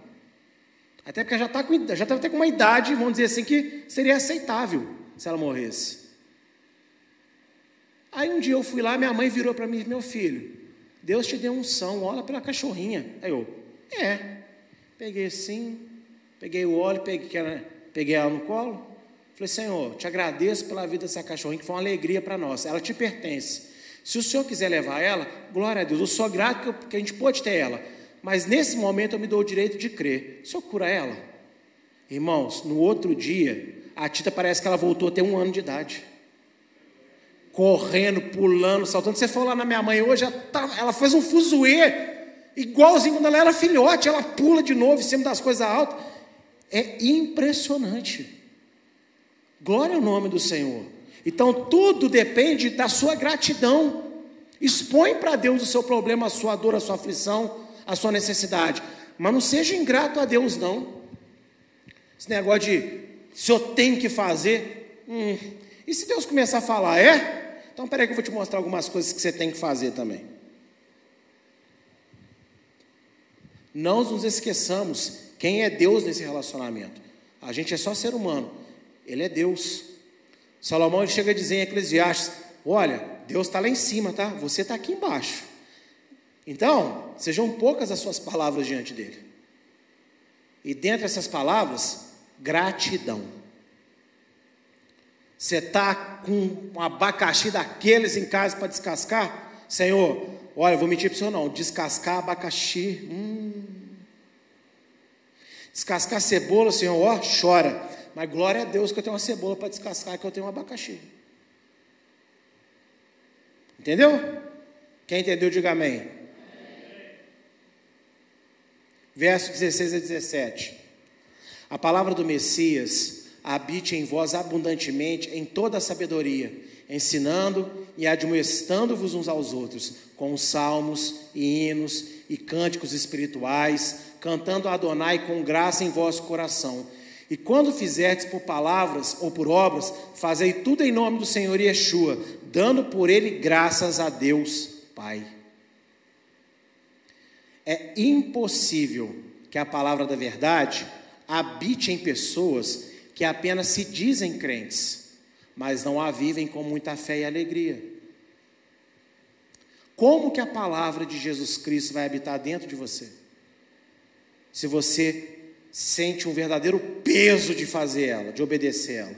Até porque já está com, já tá até com uma idade, vamos dizer assim, que seria aceitável se ela morresse. Aí um dia eu fui lá, minha mãe virou para mim, meu filho, Deus te deu som, olha pela cachorrinha. Aí eu, é. Peguei assim, peguei o óleo, peguei, peguei ela no colo, Falei, Senhor, te agradeço pela vida dessa cachorrinha, que foi uma alegria para nós. Ela te pertence. Se o Senhor quiser levar ela, glória a Deus. Eu sou grato que, a gente pode ter ela. Mas nesse momento eu me dou o direito de crer. O Senhor cura ela? Irmãos, no outro dia, a Tita parece que ela voltou a ter um ano de idade. Correndo, pulando, saltando. Você falou lá na minha mãe hoje, ela, tá, ela fez um fuzuê. Igualzinho quando ela era filhote, ela pula de novo em cima das coisas altas. É impressionante. Glória ao nome do Senhor. Então tudo depende da sua gratidão. Expõe para Deus o seu problema, a sua dor, a sua aflição, a sua necessidade. Mas não seja ingrato a Deus, não. Esse negócio de se eu tenho que fazer. Hum. E se Deus começar a falar, é? Então peraí que eu vou te mostrar algumas coisas que você tem que fazer também. Não nos esqueçamos quem é Deus nesse relacionamento. A gente é só ser humano, Ele é Deus. Salomão ele chega a dizer em Eclesiastes: Olha, Deus está lá em cima, tá? Você está aqui embaixo. Então, sejam poucas as suas palavras diante dele. E dentro dessas palavras, gratidão. Você está com um abacaxi daqueles em casa para descascar? Senhor, olha, vou mentir para o senhor não, descascar abacaxi. Hum. Descascar cebola, Senhor, ó, chora. Mas glória a Deus que eu tenho uma cebola para descascar que eu tenho um abacaxi. Entendeu? Quem entendeu, diga amém. Verso 16 a 17. A palavra do Messias habite em vós abundantemente em toda a sabedoria, ensinando e admoestando-vos uns aos outros, com salmos e hinos e cânticos espirituais, cantando a Adonai com graça em vosso coração. E quando fizerdes por palavras ou por obras, fazei tudo em nome do Senhor Yeshua, dando por ele graças a Deus Pai. É impossível que a palavra da verdade habite em pessoas que apenas se dizem crentes, mas não a vivem com muita fé e alegria. Como que a palavra de Jesus Cristo vai habitar dentro de você? Se você sente um verdadeiro peso de fazer ela, de obedecer ela.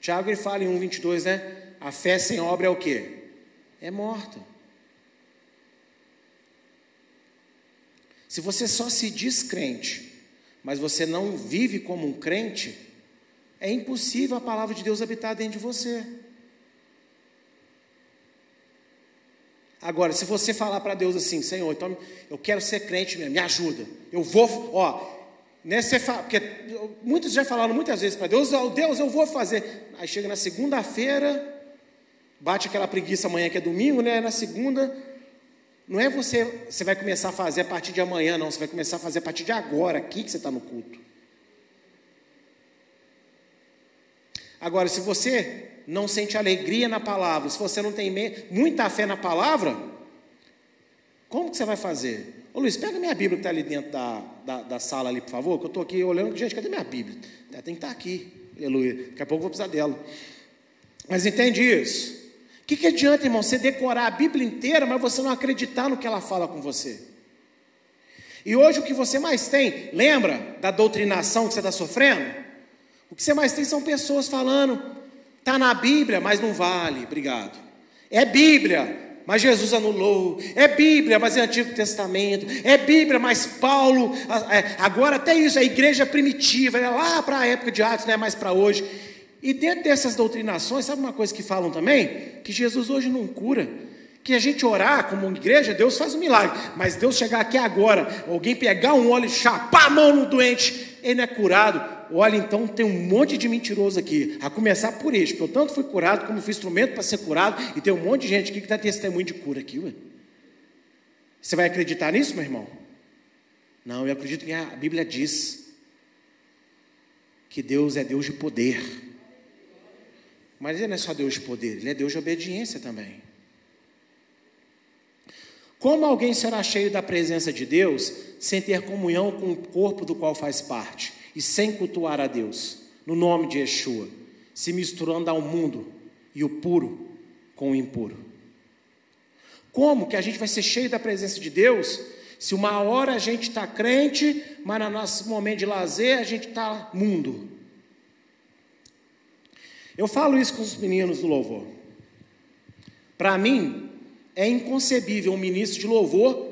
Tiago ele fala em 1,22, né? A fé sem obra é o quê? É morta. Se você só se diz crente, mas você não vive como um crente, é impossível a palavra de Deus habitar dentro de você. Agora, se você falar para Deus assim, Senhor, então eu quero ser crente mesmo, me ajuda. Eu vou, ó, né, você porque muitos já falaram muitas vezes para Deus, oh, Deus, eu vou fazer. Aí chega na segunda-feira, bate aquela preguiça amanhã que é domingo, né? Na segunda, não é você, você vai começar a fazer a partir de amanhã, não. Você vai começar a fazer a partir de agora, aqui que você está no culto. Agora, se você não sente alegria na palavra, se você não tem muita fé na palavra, como que você vai fazer? Ô Luiz, pega minha Bíblia que está ali dentro da, da, da, sala ali, por favor, que eu estou aqui olhando, gente, cadê minha Bíblia? Tem que estar tá aqui, aleluia. Daqui a pouco eu vou precisar dela. Mas entende isso? que, que adianta, irmão, você decorar a Bíblia inteira, mas você não acreditar no que ela fala com você? E hoje o que você mais tem, lembra da doutrinação que você está sofrendo? O que você mais tem são pessoas falando, está na Bíblia, mas não vale, obrigado. É Bíblia, mas Jesus anulou. É Bíblia, mas é Antigo Testamento. É Bíblia, mas Paulo. É, agora até isso, a igreja primitiva, é lá para a época de Atos, não é mais para hoje. E dentro dessas doutrinações, sabe uma coisa que falam também? Que Jesus hoje não cura. Que a gente orar como igreja, Deus faz um milagre. Mas Deus chegar aqui agora, alguém pegar um óleo e chapar a mão no doente, ele é curado. Olha, então tem um monte de mentiroso aqui. A começar por este, porque eu tanto fui curado como fui instrumento para ser curado. E tem um monte de gente aqui que está testemunho de cura aqui. Ué. Você vai acreditar nisso, meu irmão? Não, eu acredito que a Bíblia diz que Deus é Deus de poder. Mas ele não é só Deus de poder, ele é Deus de obediência também. Como alguém será cheio da presença de Deus sem ter comunhão com o corpo do qual faz parte e sem cultuar a Deus, no nome de Yeshua, se misturando ao mundo e o puro com o impuro? Como que a gente vai ser cheio da presença de Deus Se uma hora a gente está crente, mas no nosso momento de lazer a gente está mundo. Eu falo isso com os meninos do louvor. Para mim, é inconcebível um ministro de louvor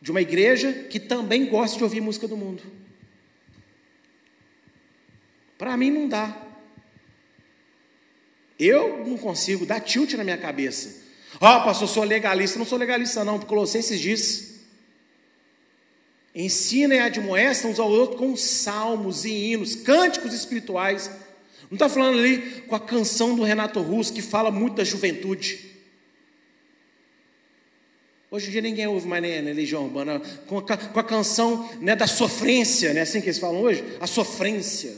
de uma igreja que também gosta de ouvir música do mundo. Para mim não dá. Eu não consigo dar tilt na minha cabeça. Ó, oh, pastor, sou legalista. Não sou legalista, não, porque Colossenses diz. Ensina e admoestam uns ao outro com salmos e hinos, cânticos espirituais. Não está falando ali com a canção do Renato Russo, que fala muito da juventude. Hoje em dia ninguém ouve mais na Legião Urbana, com a, com a canção né, da sofrência, né, assim que eles falam hoje, a sofrência.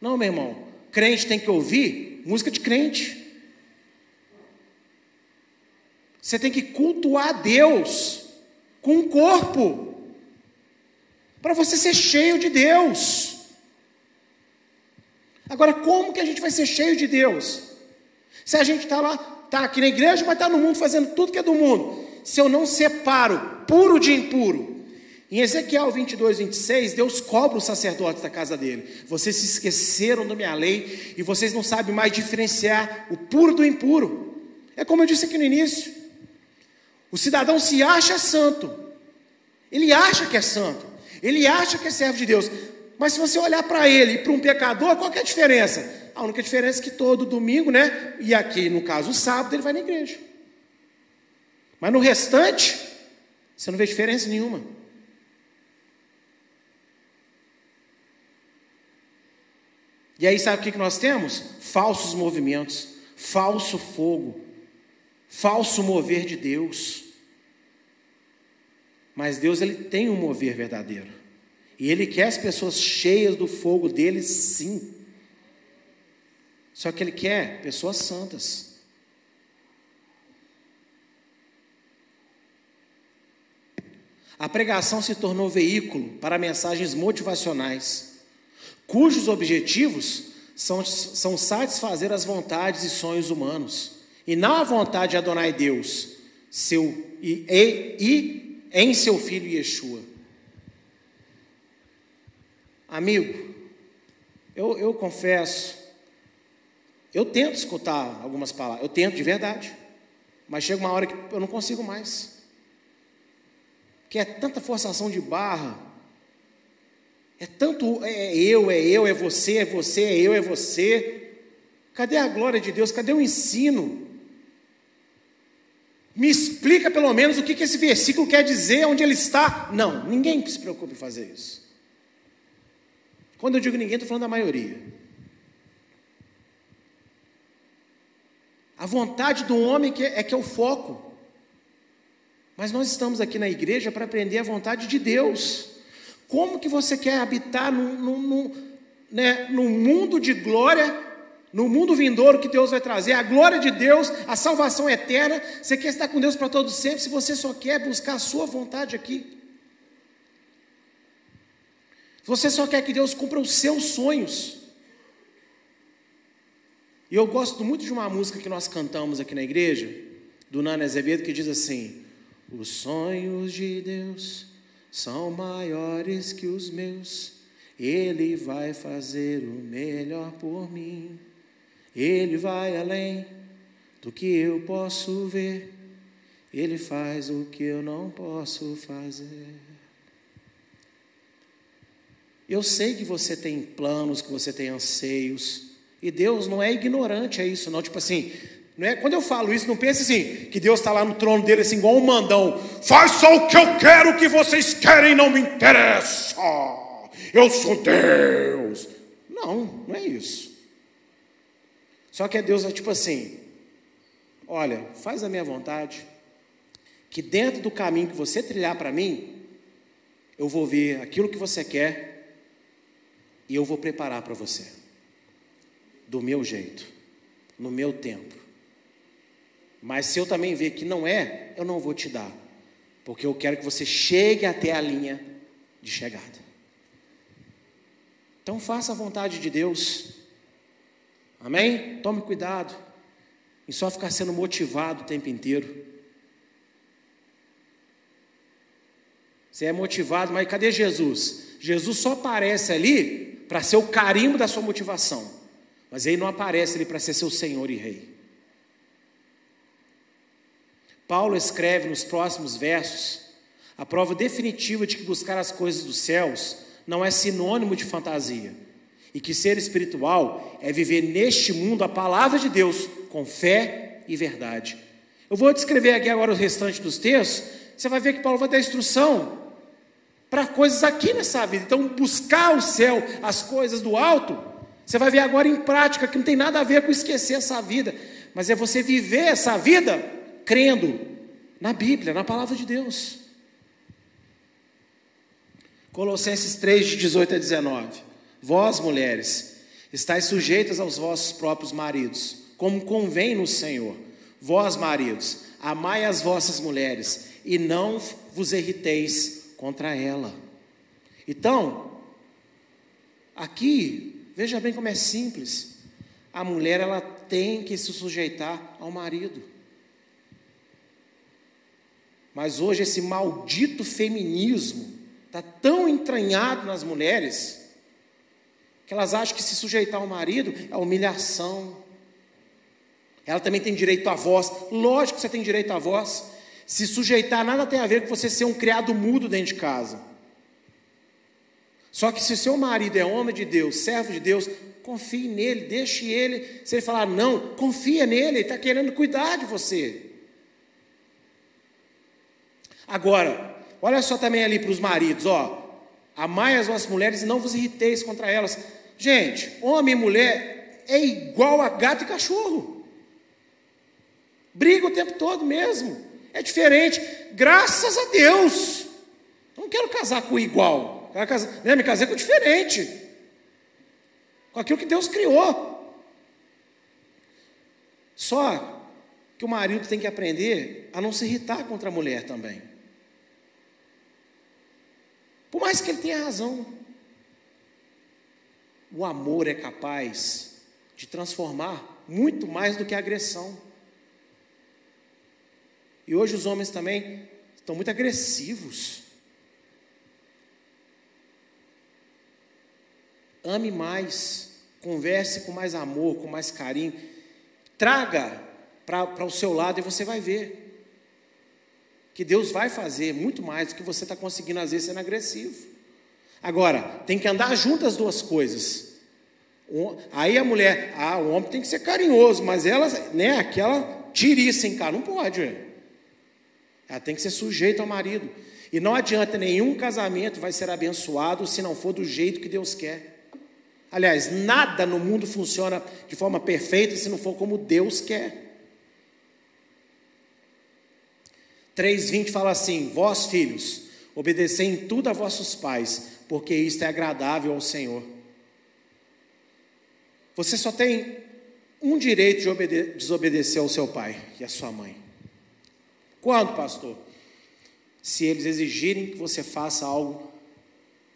Não, meu irmão, crente tem que ouvir música de crente. Você tem que cultuar Deus com o corpo, para você ser cheio de Deus. Agora, como que a gente vai ser cheio de Deus? Se a gente está lá está aqui na igreja, mas está no mundo fazendo tudo que é do mundo. Se eu não separo puro de impuro. Em Ezequiel 22, 26, Deus cobra os sacerdotes da casa dele. Vocês se esqueceram da minha lei e vocês não sabem mais diferenciar o puro do impuro. É como eu disse aqui no início. O cidadão se acha santo. Ele acha que é santo. Ele acha que é servo de Deus. Mas se você olhar para ele e para um pecador, qual é a diferença? A única diferença é que todo domingo, né? E aqui, no caso, o sábado, ele vai na igreja. Mas no restante, você não vê diferença nenhuma. E aí, sabe o que nós temos? Falsos movimentos, falso fogo, falso mover de Deus. Mas Deus ele tem um mover verdadeiro. E ele quer as pessoas cheias do fogo dele, sim. Só que Ele quer pessoas santas. A pregação se tornou veículo para mensagens motivacionais, cujos objetivos são, são satisfazer as vontades e sonhos humanos, e não a vontade de Adonai Deus, seu, e, e, e em seu filho Yeshua. Amigo, eu, eu confesso, eu tento escutar algumas palavras, eu tento de verdade, mas chega uma hora que eu não consigo mais. Que é tanta forçação de barra, é tanto é, é eu, é eu, é você, é você, é eu, é você. Cadê a glória de Deus? Cadê o ensino? Me explica pelo menos o que, que esse versículo quer dizer, onde ele está. Não, ninguém se preocupe em fazer isso. Quando eu digo ninguém, estou falando da maioria. A vontade do homem é que é o foco. Mas nós estamos aqui na igreja para aprender a vontade de Deus. Como que você quer habitar num, né, mundo de glória, no mundo vindouro que Deus vai trazer, a glória de Deus, a salvação eterna? Você quer estar com Deus para todo sempre se você só quer buscar a sua vontade aqui? Você só quer que Deus cumpra os seus sonhos. E eu gosto muito de uma música que nós cantamos aqui na igreja, do Nana Azevedo, que diz assim: Os sonhos de Deus são maiores que os meus, Ele vai fazer o melhor por mim, Ele vai além do que eu posso ver, Ele faz o que eu não posso fazer. Eu sei que você tem planos, que você tem anseios, e Deus não é ignorante a isso, não. Tipo assim, não é, quando eu falo isso, não pense assim, que Deus está lá no trono dele, assim, igual um mandão. Faz só o que eu quero, o que vocês querem não me interessa. Eu sou Deus. Não, não é isso. Só que é Deus é tipo assim: olha, faz a minha vontade, que dentro do caminho que você trilhar para mim, eu vou ver aquilo que você quer e eu vou preparar para você do meu jeito, no meu tempo. Mas se eu também ver que não é, eu não vou te dar, porque eu quero que você chegue até a linha de chegada. Então faça a vontade de Deus. Amém? Tome cuidado em só ficar sendo motivado o tempo inteiro. Você é motivado, mas cadê Jesus? Jesus só aparece ali para ser o carimbo da sua motivação. Mas ele não aparece ali para ser seu Senhor e Rei. Paulo escreve nos próximos versos a prova definitiva de que buscar as coisas dos céus não é sinônimo de fantasia, e que ser espiritual é viver neste mundo a palavra de Deus com fé e verdade. Eu vou descrever aqui agora o restante dos textos, você vai ver que Paulo vai dar instrução para coisas aqui nessa vida. Então, buscar o céu, as coisas do alto, você vai ver agora em prática que não tem nada a ver com esquecer essa vida, mas é você viver essa vida crendo na Bíblia, na palavra de Deus. Colossenses 3, de 18 a 19. Vós, mulheres, estáis sujeitas aos vossos próprios maridos, como convém no Senhor. Vós, maridos, amai as vossas mulheres e não vos irriteis contra ela. Então, aqui, veja bem como é simples. A mulher ela tem que se sujeitar ao marido. Mas hoje esse maldito feminismo está tão entranhado nas mulheres que elas acham que se sujeitar ao marido é humilhação. Ela também tem direito à voz. Lógico que você tem direito à voz. Se sujeitar nada tem a ver com você ser um criado mudo dentro de casa. Só que se seu marido é homem de Deus, servo de Deus, confie nele, deixe ele. Se ele falar não, confia nele, ele está querendo cuidar de você. Agora, Olha só também ali para os maridos, ó. Amai as vossas mulheres e não vos irriteis contra elas. Gente, homem e mulher é igual a gato e cachorro. Briga o tempo todo mesmo. É diferente. Graças a Deus. Eu não quero casar com o igual. Casar, né, me casei com o diferente. Com aquilo que Deus criou. Só que o marido tem que aprender a não se irritar contra a mulher também. Por mais que ele tenha razão. O amor é capaz de transformar muito mais do que a agressão. E hoje os homens também estão muito agressivos. Ame mais, converse com mais amor, com mais carinho. Traga para o seu lado e você vai ver que Deus vai fazer muito mais do que você está conseguindo, às vezes, sendo agressivo. Agora, tem que andar junto as duas coisas. Aí a mulher, ah, o homem tem que ser carinhoso, mas ela, né, aquela tiriça em cara, não pode. Ela tem que ser sujeita ao marido. E não adianta nenhum casamento vai ser abençoado se não for do jeito que Deus quer. Aliás, nada no mundo funciona de forma perfeita se não for como Deus quer. 3,20 fala assim: Vós, filhos, obedecei em tudo a vossos pais, porque isto é agradável ao Senhor. Você só tem um direito de desobedecer ao seu pai e à sua mãe. Quando, pastor? Se eles exigirem que você faça algo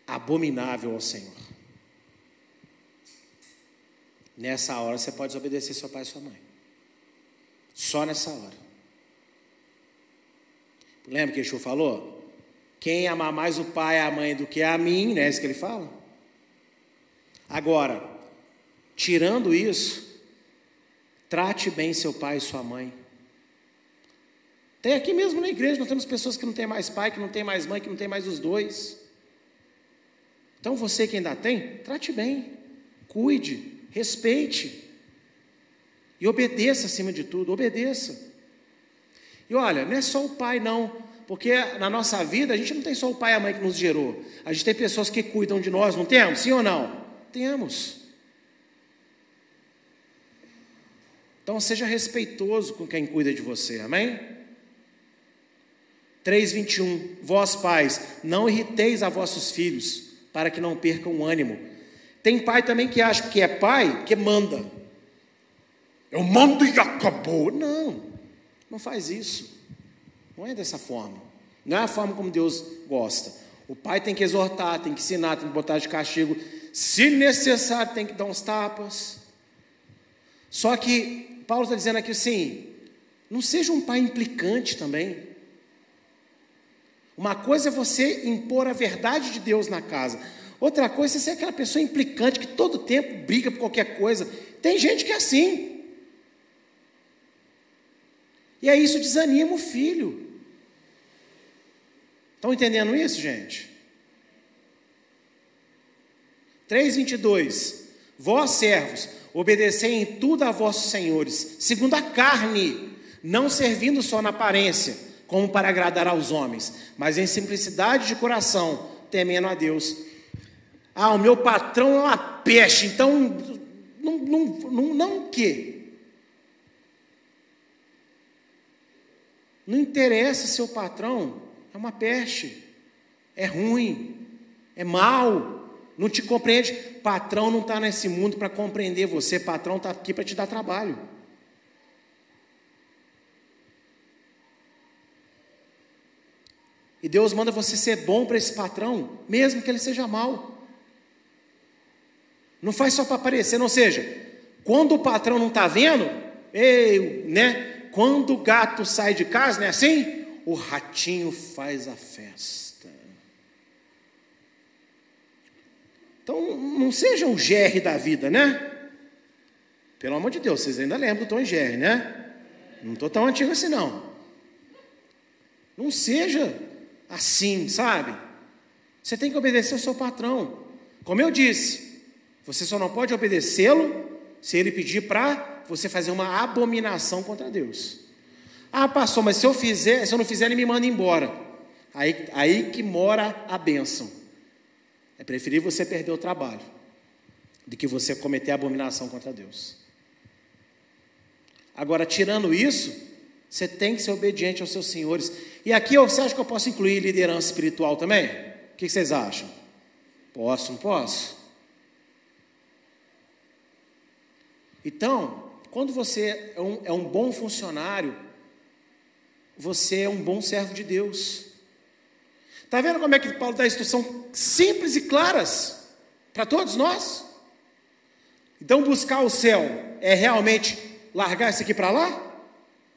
abominável ao Senhor. Nessa hora você pode desobedecer seu pai e sua mãe. Só nessa hora. Lembra que Yeshua falou? Quem amar mais o pai e a mãe do que a mim, não é isso que ele fala? Agora, tirando isso, trate bem seu pai e sua mãe. Tem aqui mesmo na igreja, nós temos pessoas que não têm mais pai, que não têm mais mãe, que não têm mais os dois. Então você que ainda tem, trate bem, cuide, respeite e obedeça acima de tudo, obedeça. E olha, não é só o pai, não, porque na nossa vida a gente não tem só o pai e a mãe que nos gerou, a gente tem pessoas que cuidam de nós, não temos? Sim ou não? Temos. Então seja respeitoso com quem cuida de você, amém? 3,21 Vós pais, não irriteis a vossos filhos, para que não percam o ânimo. Tem pai também que acha que é pai, que manda. Eu mando e acabou. Não, não faz isso. Não é dessa forma. Não é a forma como Deus gosta. O pai tem que exortar, tem que ensinar, tem que botar de castigo. Se necessário, tem que dar uns tapas. Só que Paulo está dizendo aqui assim: não seja um pai implicante também. Uma coisa é você impor a verdade de Deus na casa. Outra coisa é ser aquela pessoa implicante que todo tempo briga por qualquer coisa. Tem gente que é assim. E aí isso desanima o filho. Estão entendendo isso, gente? 3,22 Vós, servos, obedecei em tudo a vossos senhores, segundo a carne, não servindo só na aparência, como para agradar aos homens, mas em simplicidade de coração, temendo a Deus. Ah, o meu patrão é uma peste, então não, não, não, não o quê? Não interessa se o patrão é uma peste, é ruim, é mau, não te compreende. Patrão não está nesse mundo para compreender você, patrão está aqui para te dar trabalho. E Deus manda você ser bom para esse patrão, mesmo que ele seja mau. Não faz só para aparecer, ou seja, quando o patrão não está vendo, ei, né? Quando o gato sai de casa, não é assim? O ratinho faz a festa. Então, não seja um GR da vida, né? Pelo amor de Deus, vocês ainda lembram do Tom GR, né? Não estou tão antigo assim, não. Não seja assim, sabe? Você tem que obedecer ao seu patrão. Como eu disse, você só não pode obedecê-lo se ele pedir para você fazer uma abominação contra Deus. Ah, pastor, mas se eu fizer, se eu não fizer, ele me manda embora. Aí, aí que mora a bênção. É preferível você perder o trabalho do que você cometer abominação contra Deus. Agora, tirando isso, você tem que ser obediente aos seus senhores. E aqui você acha que eu posso incluir liderança espiritual também? O que vocês acham? Posso, não posso? Então, quando você é um, é um bom funcionário, você é um bom servo de Deus. Está vendo como é que Paulo dá instrução simples e claras para todos nós? Então, buscar o céu é realmente largar isso aqui para lá?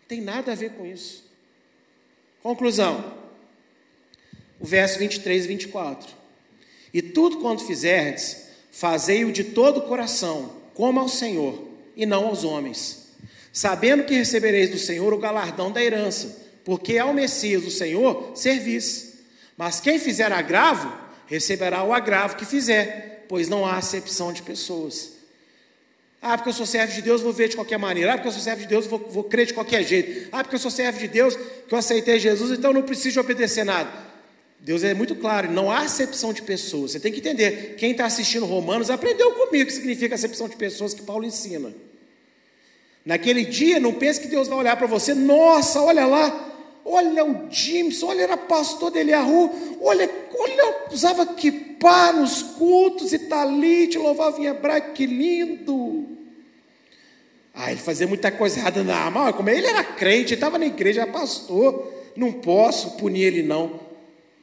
tem nada a ver com isso. Conclusão. O verso 23 e 24. E tudo quanto fizerdes, fazei-o de todo o coração, como ao Senhor, e não aos homens, sabendo que recebereis do Senhor o galardão da herança, porque ao Messias, o Senhor, servis. Mas quem fizer agravo, receberá o agravo que fizer, pois não há acepção de pessoas. Ah, porque eu sou servo de Deus, vou ver de qualquer maneira. Ah, porque eu sou servo de Deus, vou, vou crer de qualquer jeito. Ah, porque eu sou servo de Deus, que eu aceitei Jesus, então não preciso obedecer nada. Deus é muito claro, não há acepção de pessoas. Você tem que entender. Quem está assistindo Romanos aprendeu comigo o que significa acepção de pessoas que Paulo ensina. Naquele dia, não pense que Deus vai olhar para você, nossa, olha lá, olha o James, olha, era pastor dele a rua, olha, olha, usava kippah nos cultos e talite, louvava em hebraico, que lindo. Ah, ele fazia muita coisa errada, não, mas como ele era crente, estava na igreja, era pastor, não posso punir ele não.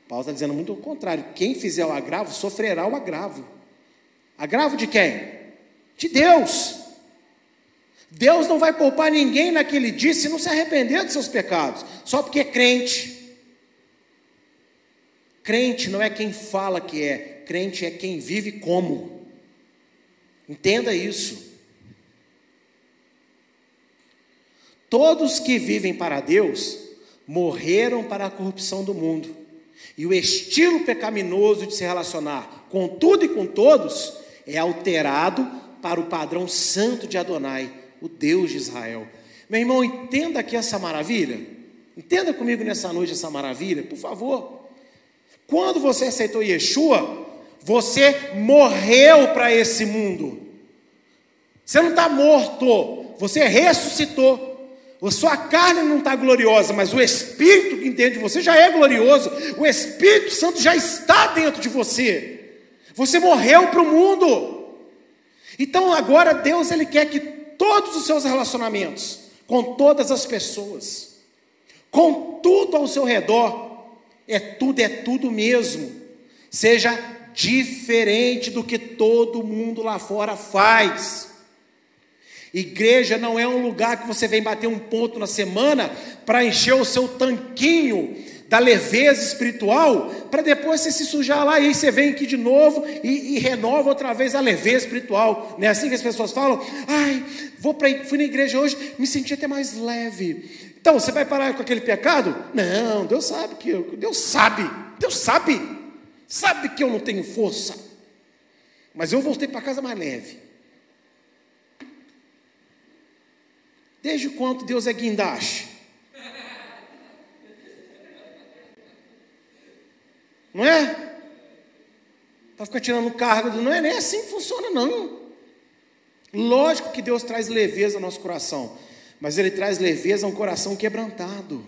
Paulo está dizendo muito o contrário, quem fizer o agravo, sofrerá o agravo. Agravo de quem? De Deus. Deus não vai poupar ninguém naquele dia se não se arrepender dos seus pecados, só porque é crente. Crente não é quem fala que é, crente é quem vive como. Entenda isso. Todos que vivem para Deus morreram para a corrupção do mundo. E o estilo pecaminoso de se relacionar com tudo e com todos é alterado para o padrão santo de Adonai o Deus de Israel. Meu irmão, entenda aqui essa maravilha. Entenda comigo nessa noite essa maravilha, por favor. Quando você aceitou Yeshua, você morreu para esse mundo. Você não está morto, você ressuscitou. A sua carne não está gloriosa, mas o Espírito que entende de você já é glorioso. O Espírito Santo já está dentro de você. Você morreu para o mundo. Então agora Deus ele quer que todos os seus relacionamentos, com todas as pessoas, com tudo ao seu redor, é tudo, é tudo mesmo. Seja diferente do que todo mundo lá fora faz. Igreja não é um lugar que você vem bater um ponto na semana para encher o seu tanquinho da leveza espiritual, para depois você se sujar lá e aí você vem aqui de novo e, e, renova outra vez a leveza espiritual. Não é assim que as pessoas falam? Ai, vou pra, fui na igreja hoje, me senti até mais leve. Então, você vai parar com aquele pecado? Não, Deus sabe que eu, Deus sabe, Deus sabe, sabe que eu não tenho força. Mas eu voltei para casa mais leve. Desde quanto Deus é guindaste? Não é? Para ficar tirando carga, não é nem assim que funciona, não. Lógico que Deus traz leveza ao nosso coração, mas Ele traz leveza a um coração quebrantado,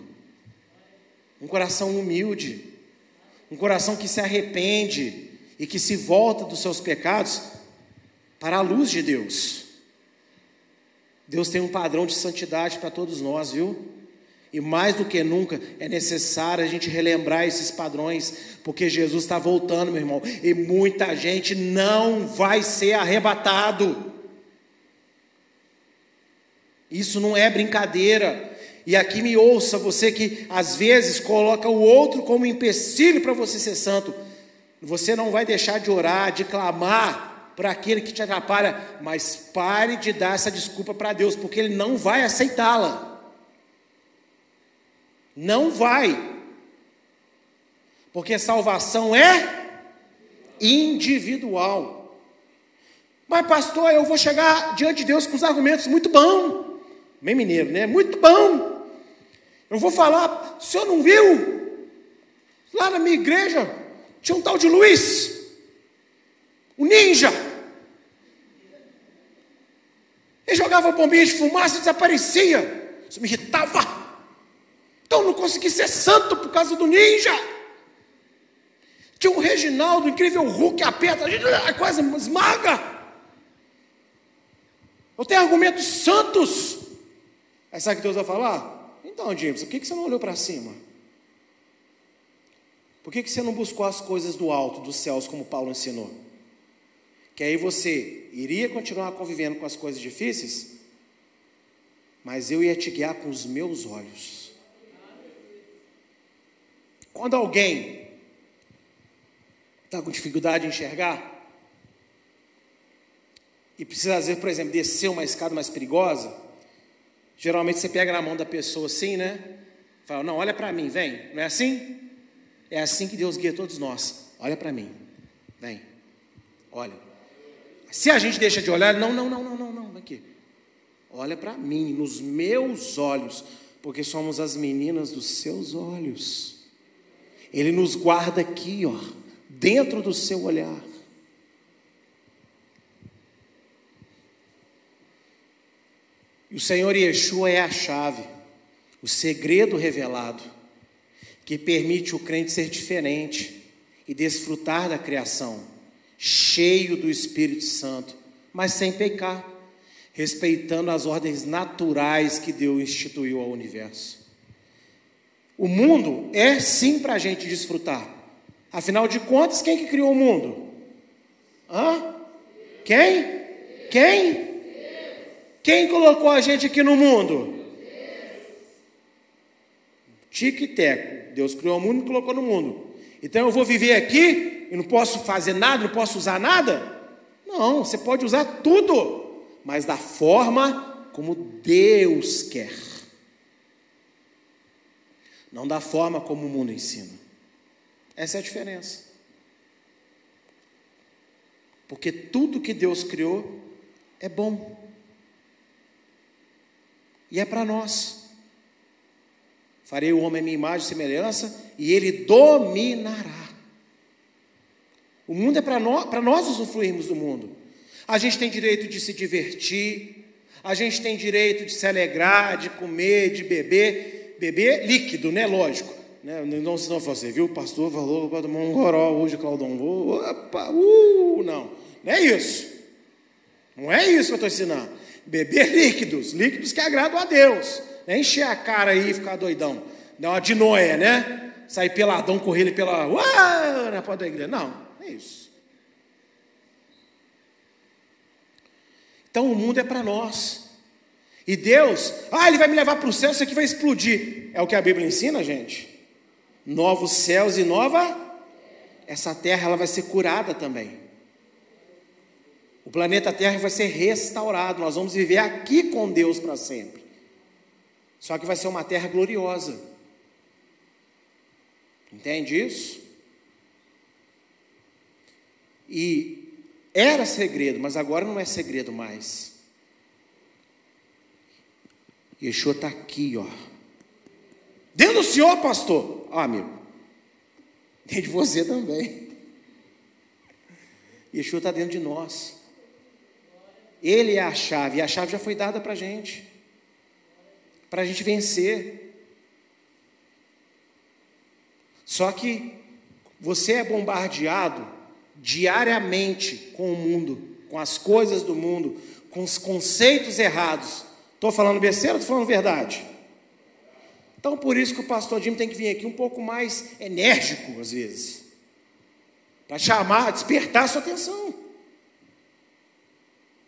um coração humilde, um coração que se arrepende e que se volta dos seus pecados para a luz de Deus. Deus tem um padrão de santidade para todos nós, viu? E mais do que nunca é necessário a gente relembrar esses padrões, porque Jesus está voltando, meu irmão, e muita gente não vai ser arrebatado. Isso não é brincadeira. E aqui me ouça, você que às vezes coloca o outro como empecilho para você ser santo. Você não vai deixar de orar, de clamar para aquele que te atrapalha, mas pare de dar essa desculpa para Deus, porque Ele não vai aceitá-la. Não vai. Porque salvação é individual. Mas, pastor, eu vou chegar diante de Deus com os argumentos muito bom. Bem mineiro, né? Muito bom. Eu vou falar, o senhor não viu? Lá na minha igreja tinha um tal de Luiz, o ninja. Ele jogava bombinha de fumaça e desaparecia. Isso me irritava. Então não consegui ser santo por causa do ninja. Tinha um Reginaldo, incrível Hulk, aperta, a gente quase esmaga. Eu tenho argumentos santos. Aí sabe o que Deus vai falar? Então, James, por que você não olhou para cima? Por que você não buscou as coisas do alto, dos céus, como Paulo ensinou? Que aí você iria continuar convivendo com as coisas difíceis, mas eu ia te guiar com os meus olhos. Quando alguém está com dificuldade de enxergar, e precisa, vezes, por exemplo, descer uma escada mais perigosa, geralmente você pega na mão da pessoa assim, né? Fala, não, olha para mim, vem. Não é assim? É assim que Deus guia todos nós. Olha para mim, vem. Olha. Se a gente deixa de olhar, não, não, não, não, não, não, aqui. Olha para mim, nos meus olhos, porque somos as meninas dos seus olhos. Ele nos guarda aqui, ó, dentro do seu olhar. E o Senhor Yeshua é a chave, o segredo revelado, que permite o crente ser diferente e desfrutar da criação, cheio do Espírito Santo, mas sem pecar, respeitando as ordens naturais que Deus instituiu ao universo. O mundo é sim para a gente desfrutar. Afinal de contas, quem que criou o mundo? Hã? Quem? Quem? Quem colocou a gente aqui no mundo? Tique e teco. Deus criou o mundo e colocou no mundo. Então eu vou viver aqui e não posso fazer nada, não posso usar nada? Não, você pode usar tudo, mas da forma como Deus quer não da forma como o mundo ensina. Essa é a diferença. Porque tudo que Deus criou é bom. E é para nós. Farei o homem a minha imagem e semelhança, e ele dominará. O mundo é para nós, para nós usufruirmos do mundo. A gente tem direito de se divertir, a gente tem direito de se alegrar, de comer, de beber, beber líquido, né? Lógico. Né? Não, senão você viu, o pastor falou para tomar um goró hoje, Claudão. Opa, uh, não. Não é isso. Não é isso que eu estou ensinando. Beber líquidos, líquidos que agradam a Deus. Não é encher a cara aí e ficar doidão. Não, uma de Noé, né? Sair peladão, correr pela. Uau, na porta da igreja. Não, não é isso. Então o mundo é para nós. E Deus, ah, ele vai me levar para o céu, isso aqui vai explodir. É o que a Bíblia ensina, gente? novos céus e nova essa terra ela vai ser curada também. O planeta Terra vai ser restaurado. Nós vamos viver aqui com Deus para sempre. Só que vai ser uma terra gloriosa. Entende isso? E era segredo, mas agora não é segredo mais. Yeshua está aqui, ó. Dentro do Senhor, pastor. Ó, amigo. Dentro de você também. Yeshua está dentro de nós. Ele é a chave, e a chave já foi dada para a gente. Para a gente vencer. Só que você é bombardeado diariamente com o mundo, com as coisas do mundo, com os conceitos errados. Estou falando besteira ou estou falando verdade? Então, por isso que o pastor Jim tem que vir aqui um pouco mais enérgico, às vezes, para chamar, despertar a sua atenção.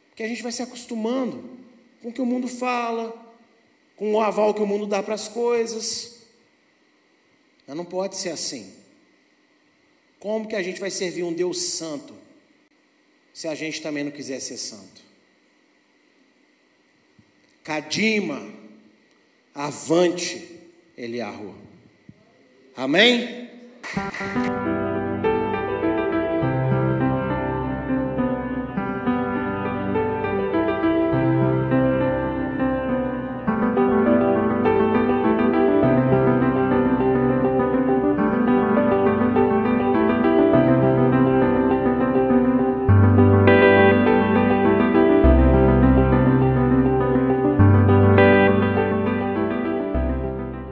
Porque a gente vai se acostumando com o que o mundo fala, com o aval que o mundo dá para as coisas. Mas não pode ser assim. Como que a gente vai servir um Deus santo se a gente também não quiser ser santo? Cadima, avante, Eliarro. Amém?